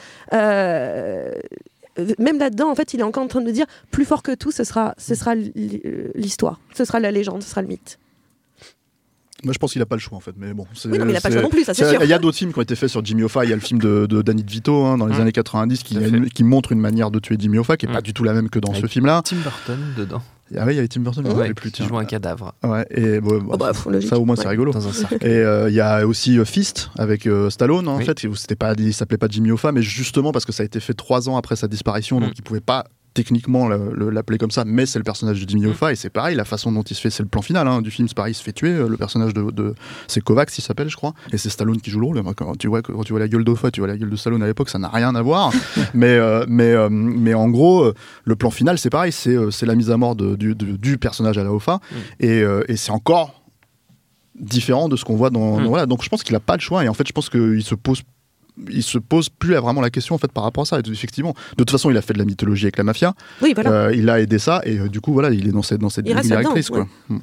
Euh, même là-dedans, en fait, il est encore en train de dire plus fort que tout, ce sera, ce sera l'histoire, ce sera la légende, ce sera le mythe. Moi, je pense qu'il a pas le choix en fait. Mais bon, c'est- Oui, non, mais il n'a pas le choix non plus, ça c'est sûr. Il y a d'autres films qui ont été faits sur Jimmy Hoffa. Il y a le film de, de Danny DeVito hein, dans les Mm. années 90 qui, une- qui montre une manière de tuer Jimmy Hoffa qui est Mm. pas du tout la même que dans ce film-là. Tim Burton dedans. Ah oui, il y avait Tim Burton, me Ouais, plus. qui joue un cadavre Ouais, et bon, Oh, bah, ça au moins c'est rigolo. dans un cercle. Et euh, il y a aussi euh, Fist avec euh, Stallone hein, en fait. où C'était pas, il s'appelait pas Jimmy Hoffa, mais justement parce que ça a été fait trois ans après sa disparition, Mm. donc il pouvait pas techniquement le- le- l'appeler comme ça, mais c'est le personnage de Jimmy Mm. Hoffa et c'est pareil. La façon dont il se fait, c'est le plan final hein, du film. C'est pareil, il se fait tuer. euh, Le personnage de, de c'est Kovacs, il s'appelle, je crois, et c'est Stallone qui joue le rôle. Quand tu vois, quand tu vois la gueule d'Hoffa, tu vois la gueule de Stallone à l'époque, ça n'a rien à voir. mais euh, mais euh, mais en gros, le plan final, c'est pareil. C'est la mise à mort de- du, de- du personnage à la Hoffa, et, euh, et c'est encore différent de ce qu'on voit dans, Mm. dans- voilà donc je pense qu'il a pas le choix et en fait je pense qu'il se pose il se pose plus vraiment la question en fait par rapport à ça et effectivement de toute façon il a fait de la mythologie avec la mafia Oui, voilà. Euh, il a aidé ça et euh, du coup voilà il est dans cette dans cette directrice Mm.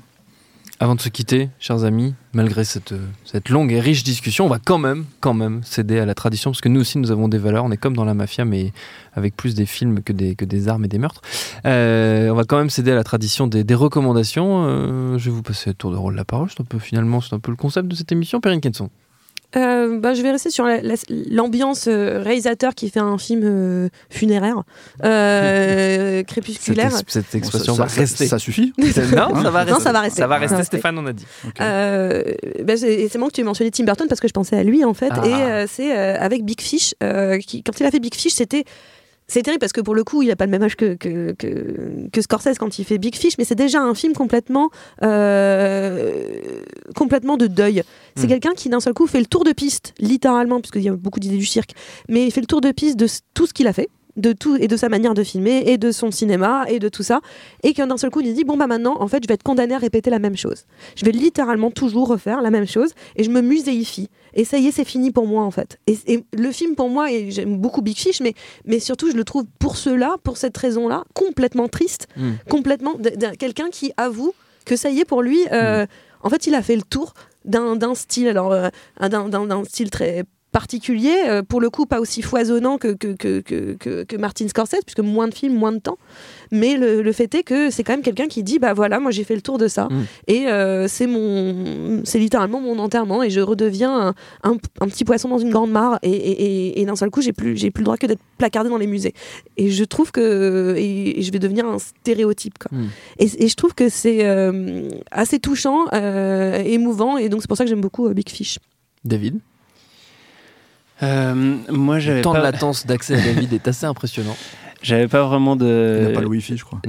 Avant de se quitter, chers amis, malgré cette, euh, cette longue et riche discussion, on va quand même, quand même céder à la tradition, parce que nous aussi, nous avons des valeurs. On est comme dans la mafia, mais avec plus des films que des, que des armes et des meurtres. Euh, on va quand même céder à la tradition des, des recommandations. Euh, je vais vous passer le tour de rôle de la parole. C'est un peu, finalement, c'est un peu le concept de cette émission. Perrine Kenson. Euh, bah, je vais rester sur la- la- l'ambiance euh, réalisateur qui fait un film euh, funéraire, euh, Cette, crépusculaire. ex- cette Bon, expression ça, va ça- rester. Ça suffit non, ça va Non, rester. ça va rester. Ça va rester, Stéphane, on a dit. Euh, bah, c'est bon que tu aies mentionné Tim Burton parce que je pensais à lui en fait. Ah. Et euh, c'est euh, avec Big Fish. euh, qui, quand il a fait Big Fish, c'était. C'est terrible parce que pour le coup, il n'a pas le même âge que, que, que, que Scorsese quand il fait Big Fish, mais c'est déjà un film complètement, euh, complètement de deuil. C'est Hmm. quelqu'un qui d'un seul coup fait le tour de piste, littéralement, puisqu'il y a beaucoup d'idées du cirque, mais il fait le tour de piste de tout ce qu'il a fait de tout et de sa manière de filmer et de son cinéma et de tout ça. Et qu'un d'un seul coup il dit bon bah maintenant en fait je vais être condamné à répéter la même chose. Je vais littéralement toujours refaire la même chose et je me muséifie. Et ça y est c'est fini pour moi en fait. Et, et le film pour moi et j'aime beaucoup Big Fish mais mais surtout je le trouve pour cela pour cette raison là complètement triste Mm. complètement quelqu'un qui avoue que ça y est pour lui euh, en fait il a fait le tour d'un style alors euh, un- d'un d'un- d'un style très particulier, euh, pour le coup pas aussi foisonnant que, que, que, que, que- Martin Scorsese, puisque moins de films, moins de temps. Mais le, le fait est que c'est quand même quelqu'un qui dit, bah voilà, moi j'ai fait le tour de ça, Mm. et euh, c'est mon, c'est littéralement mon enterrement, et je redeviens un, un- un petit poisson dans une grande mare, et, et, et- et d'un seul coup j'ai plus, j'ai plus le droit que d'être placardé dans les musées. Et je trouve que, et, je vais devenir un stéréotype. Quoi. Mm. Et, je trouve que c'est euh, assez touchant, émouvant, et donc c'est pour ça que j'aime beaucoup Big Fish. David? Euh, moi, Le j'avais temps de pas, latence d'accès à David est assez impressionnant. j'avais pas vraiment Il de. n'a pas le Wi-Fi, je crois.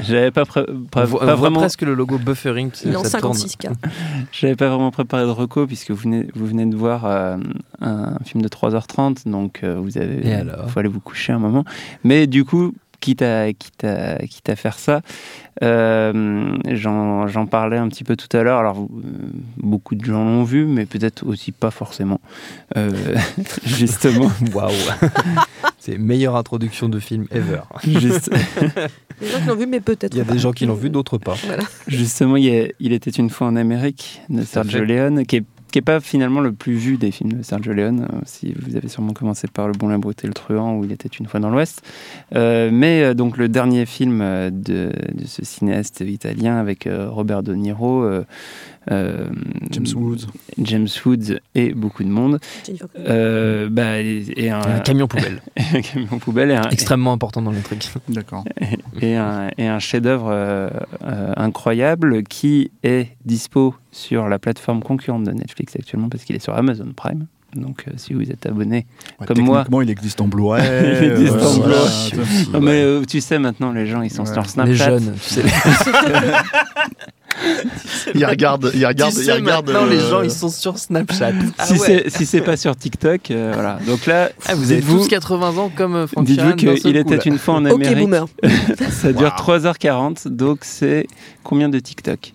J'avais pas, pré- pas, on voit, pas on voit vraiment. presque le logo buffering. Il est en ça tourne. 56K. J'avais pas vraiment préparé de reco puisque vous venez, vous venez de voir euh, un film de 3h30, donc euh, vous avez, Et alors faut aller vous coucher un moment. Mais du coup, quitte à, quitte à, quitte à faire ça, euh, j'en j'en parlais un petit peu tout à l'heure. Alors, beaucoup de gens l'ont vu, mais peut-être aussi pas forcément. Euh, justement, Waouh C'est meilleure introduction de film ever. juste- Les gens qui l'ont vu, mais peut-être. Il y a pas. des gens qui l'ont vu, d'autres pas. Voilà. Justement, il, y a- il était une fois en Amérique de Sergio. Leone, qui est, qui est pas finalement le plus vu des films de Sergio Leone. euh, Si vous avez sûrement commencé par Le Bon, la Brute et le Truand, où il était une fois dans l'Ouest. Euh, mais euh, donc le dernier film de, ce cinéaste italien avec Robert De Niro. Euh, James Woods. James Woods et beaucoup de monde. Euh, bah, et, et un, Un camion poubelle. un camion poubelle et un, Extrêmement important dans l'intrigue. D'accord. et un, et un chef-d'œuvre euh, incroyable qui est dispo sur la plateforme concurrente de Netflix actuellement parce qu'il est sur Amazon Prime. Donc, euh, si vous êtes abonné, Ouais, Comme moi. techniquement, il existe en Blu-ray. Il existe euh, en voilà, Blu-ray. mais euh, tu sais maintenant, les gens ils sont Ouais. sur Les Snapchat. jeunes, tu sais. Il regarde, il regarde, tu il regarde. maintenant, les euh, gens, ils sont sur Snapchat. Ah Si ouais. c'est si c'est pas sur TikTok, euh, voilà. Donc là, Ah, vous avez tous 80 ans comme euh, Frank dites-vous qu'il était là. une fois en Amérique. boomer. Ça dure 3h40, donc c'est combien de TikTok?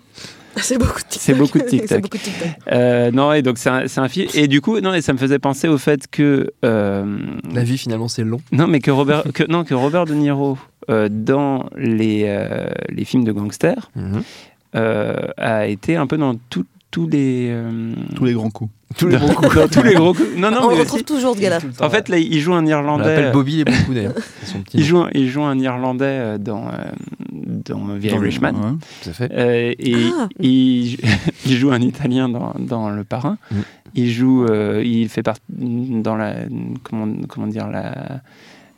C'est beaucoup de TikTok. C'est beaucoup de TikTok. C'est beaucoup de TikTok. Euh, non, et donc c'est un, c'est un film. Et du coup, non, et ça me faisait penser au fait que. euh, La vie, finalement, c'est long. non, mais que Robert, que, non, que Robert De Niro, euh, dans les, euh, les films de gangsters, euh, a été un peu dans tout- tous les. euh, Tous les grands coups. tous les gros coups. Dans tous les gros coups. Non, non, On mais le retrouve aussi- tout gars-là. En fait, là, il joue un on Irlandais. l'appelle Bobby les beaucoup d'ailleurs. Il joue, un- il joue un Irlandais euh, dans, euh, dans The Dans le- Irishman. ouais. Tout à fait. Euh, et Ah. il, il joue un Italien dans, dans Le Parrain. Mm. Il joue, euh, il fait partie dans la, comment, comment dire la.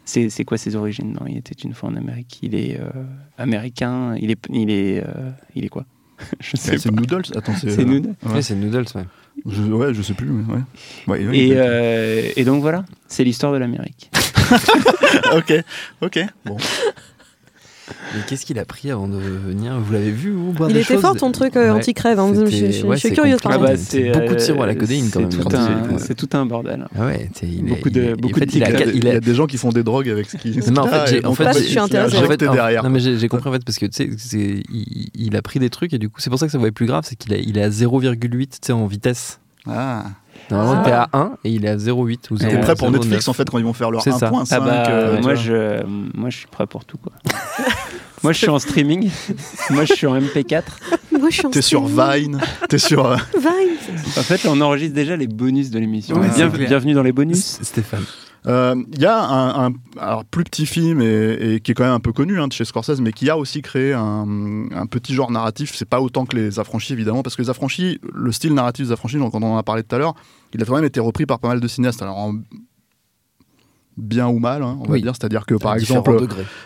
C'est, c'est quoi ses origines? Non, il était une fois en Amérique. Il est euh, américain. Il est, il est, euh, il est quoi? Je sais C'est pas. Noodles? Attends, c'est. C'est Noodles. Ouais. Ouais, c'est Noodles, ouais. Je, ouais, je sais plus. Mais ouais. Ouais, ouais, Et, euh, et donc voilà, c'est l'histoire de l'Amérique. ok, ok. Bon. Mais qu'est-ce qu'il a pris avant de venir? Vous l'avez vu vous boire Il des était choses? fort ton truc euh, Ouais. anti-crève. hein. Je, C'était- je- je ouais, suis curieuse Ah contre. bah, c'est beaucoup de sirop à la codéine, quand c'est même, Tout quand un, il- c'est tout un bordel. Ah ouais, il Beaucoup est- de- il est- beaucoup en fait, de il a- Il y, a, il il y a- a des gens qui font des drogues avec ce qui. Non, mais en fait, en fait, Pas si j'ai- je suis intéressée. Non, mais j'ai compris en fait parce que tu sais, il, a pris des trucs et du coup, c'est pour ça que ça va être plus grave, c'est qu'il est, à 0,8 tu sais, en vitesse. Ah. Normalement, Ah. t'es à 1 et il est à 0,8 ou T'es T'es 0, prêt pour 0,9. Netflix en fait quand ils vont faire leur C'est ça. 1.5 Ah bah, euh, moi, je, moi, je suis prêt pour tout. Quoi. Moi, je suis en streaming. Moi, je suis en MP4. Moi, je suis en T'es sur. Vine, t'es sur. euh, Vine. En fait, on enregistre déjà les bonus de l'émission. Ouais, Bien- bienvenue dans les bonus. Stéphane. Euh, Il y a un, un- alors, plus petit film et, et qui est quand même un peu connu hein, de chez Scorsese, mais qui a aussi créé un, un petit genre narratif. C'est pas autant que les affranchis évidemment, parce que les affranchis, le style narratif des affranchis, donc on en a parlé tout à l'heure, il a quand même été repris par pas mal de cinéastes. Alors en bien ou mal, hein, on va Oui. dire. C'est-à-dire que par À exemple,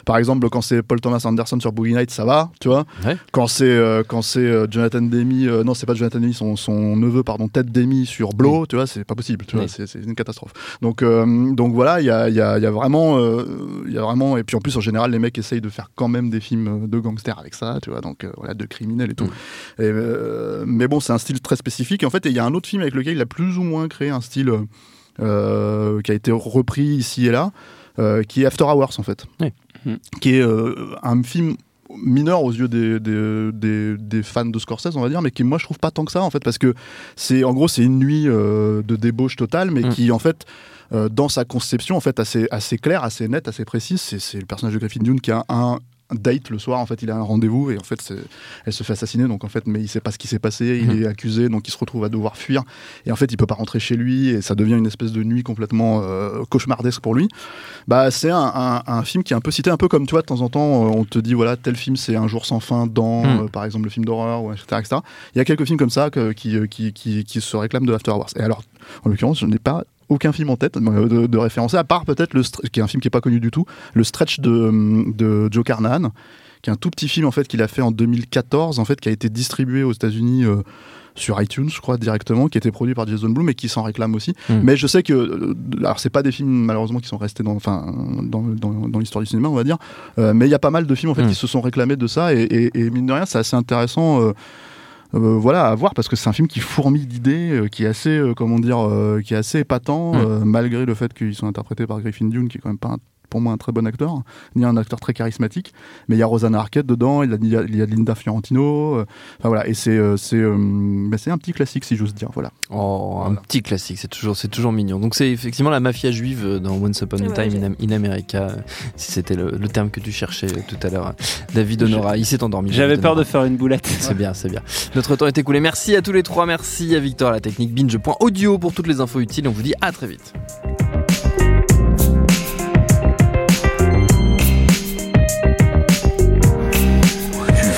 par exemple, quand c'est Paul Thomas Anderson sur Boogie Nights, ça va, tu vois. Ouais. Quand c'est euh, quand c'est euh, Jonathan Demi, euh, non, c'est pas Jonathan Demi, son, son neveu, pardon, Ted Demi sur Blow, tu vois, c'est pas possible, tu vois, Oui. c'est c'est une catastrophe. Donc donc voilà, il y a, y, a, il y a vraiment, il y a vraiment, et puis en plus en général, les mecs essayent de faire quand même des films de gangsters avec ça, tu vois, donc voilà, de criminels et tout. Mm. Et, mais bon, c'est un style très spécifique. Et en fait, il y a un autre film avec lequel il a plus ou moins créé un style euh, qui a été repris ici et là, euh, qui est After Hours en fait, Oui. Mm. qui est euh, un film mineur aux yeux des, des, des- des fans de Scorsese on va dire mais qui moi je trouve pas tant que ça en fait parce que c'est en gros c'est une nuit euh, de débauche totale mais Mm. qui en fait euh, dans sa conception en fait assez assez claire assez nette assez précise c'est c'est le personnage de Griffin Dune qui a un date le soir en fait il a un rendez-vous et en fait elle se fait assassiner donc en fait mais il sait pas ce qui s'est passé il Mhm. est accusé donc il se retrouve à devoir fuir et en fait il peut pas rentrer chez lui et ça devient une espèce de nuit complètement euh, cauchemardesque pour lui bah c'est un, un- un film qui est un peu cité un peu comme tu vois de temps en temps euh, on te dit voilà tel film c'est un jour sans fin dans Mhm. euh, par exemple le film d'horreur ou etc., etc. il y a quelques films comme ça que- qui, qui, qui, qui se réclament de After Hours et alors en l'occurrence je n'ai pas aucun film en tête euh, de, de référencer à part peut-être le qui est un film qui est pas connu du tout le stretch de, de Joe Carnahan qui est un tout petit film en fait qu'il a fait en 2014 en fait qui a été distribué aux États-Unis euh, sur iTunes je crois directement qui était produit par Jason Blum et qui s'en réclame aussi Mm. mais je sais que euh, alors c'est pas des films malheureusement qui sont restés dans enfin dans, dans, dans l'histoire du cinéma on va dire euh, mais il y a pas mal de films en fait Mm. qui se sont réclamés de ça et, et, et mine de rien c'est assez intéressant euh, voilà à voir parce que c'est un film qui fourmille d'idées euh, qui est assez euh, comment dire euh, qui est assez épatant Mm. euh, malgré le fait qu'ils sont interprétés par Griffin Dune qui est quand même pas un- pour moi un très bon acteur ni un acteur très charismatique mais il y a Rosanna Arquette dedans il y a, il y Linda Fiorentino euh, enfin voilà et c'est euh, c'est euh, c'est un petit classique si j'ose dire voilà Oh, un petit classique, c'est toujours, c'est toujours mignon. Donc c'est effectivement la mafia juive dans Once Upon a Ouais, Time in, in America, si c'était le, le terme que tu cherchais tout à l'heure. David Honora, il s'est endormi. J'avais peur de faire une boulette. C'est bien, c'est bien. Notre temps est écoulé. Merci à tous les trois. Merci à Victor à la technique binge.audio pour toutes les infos utiles. On vous dit à très vite.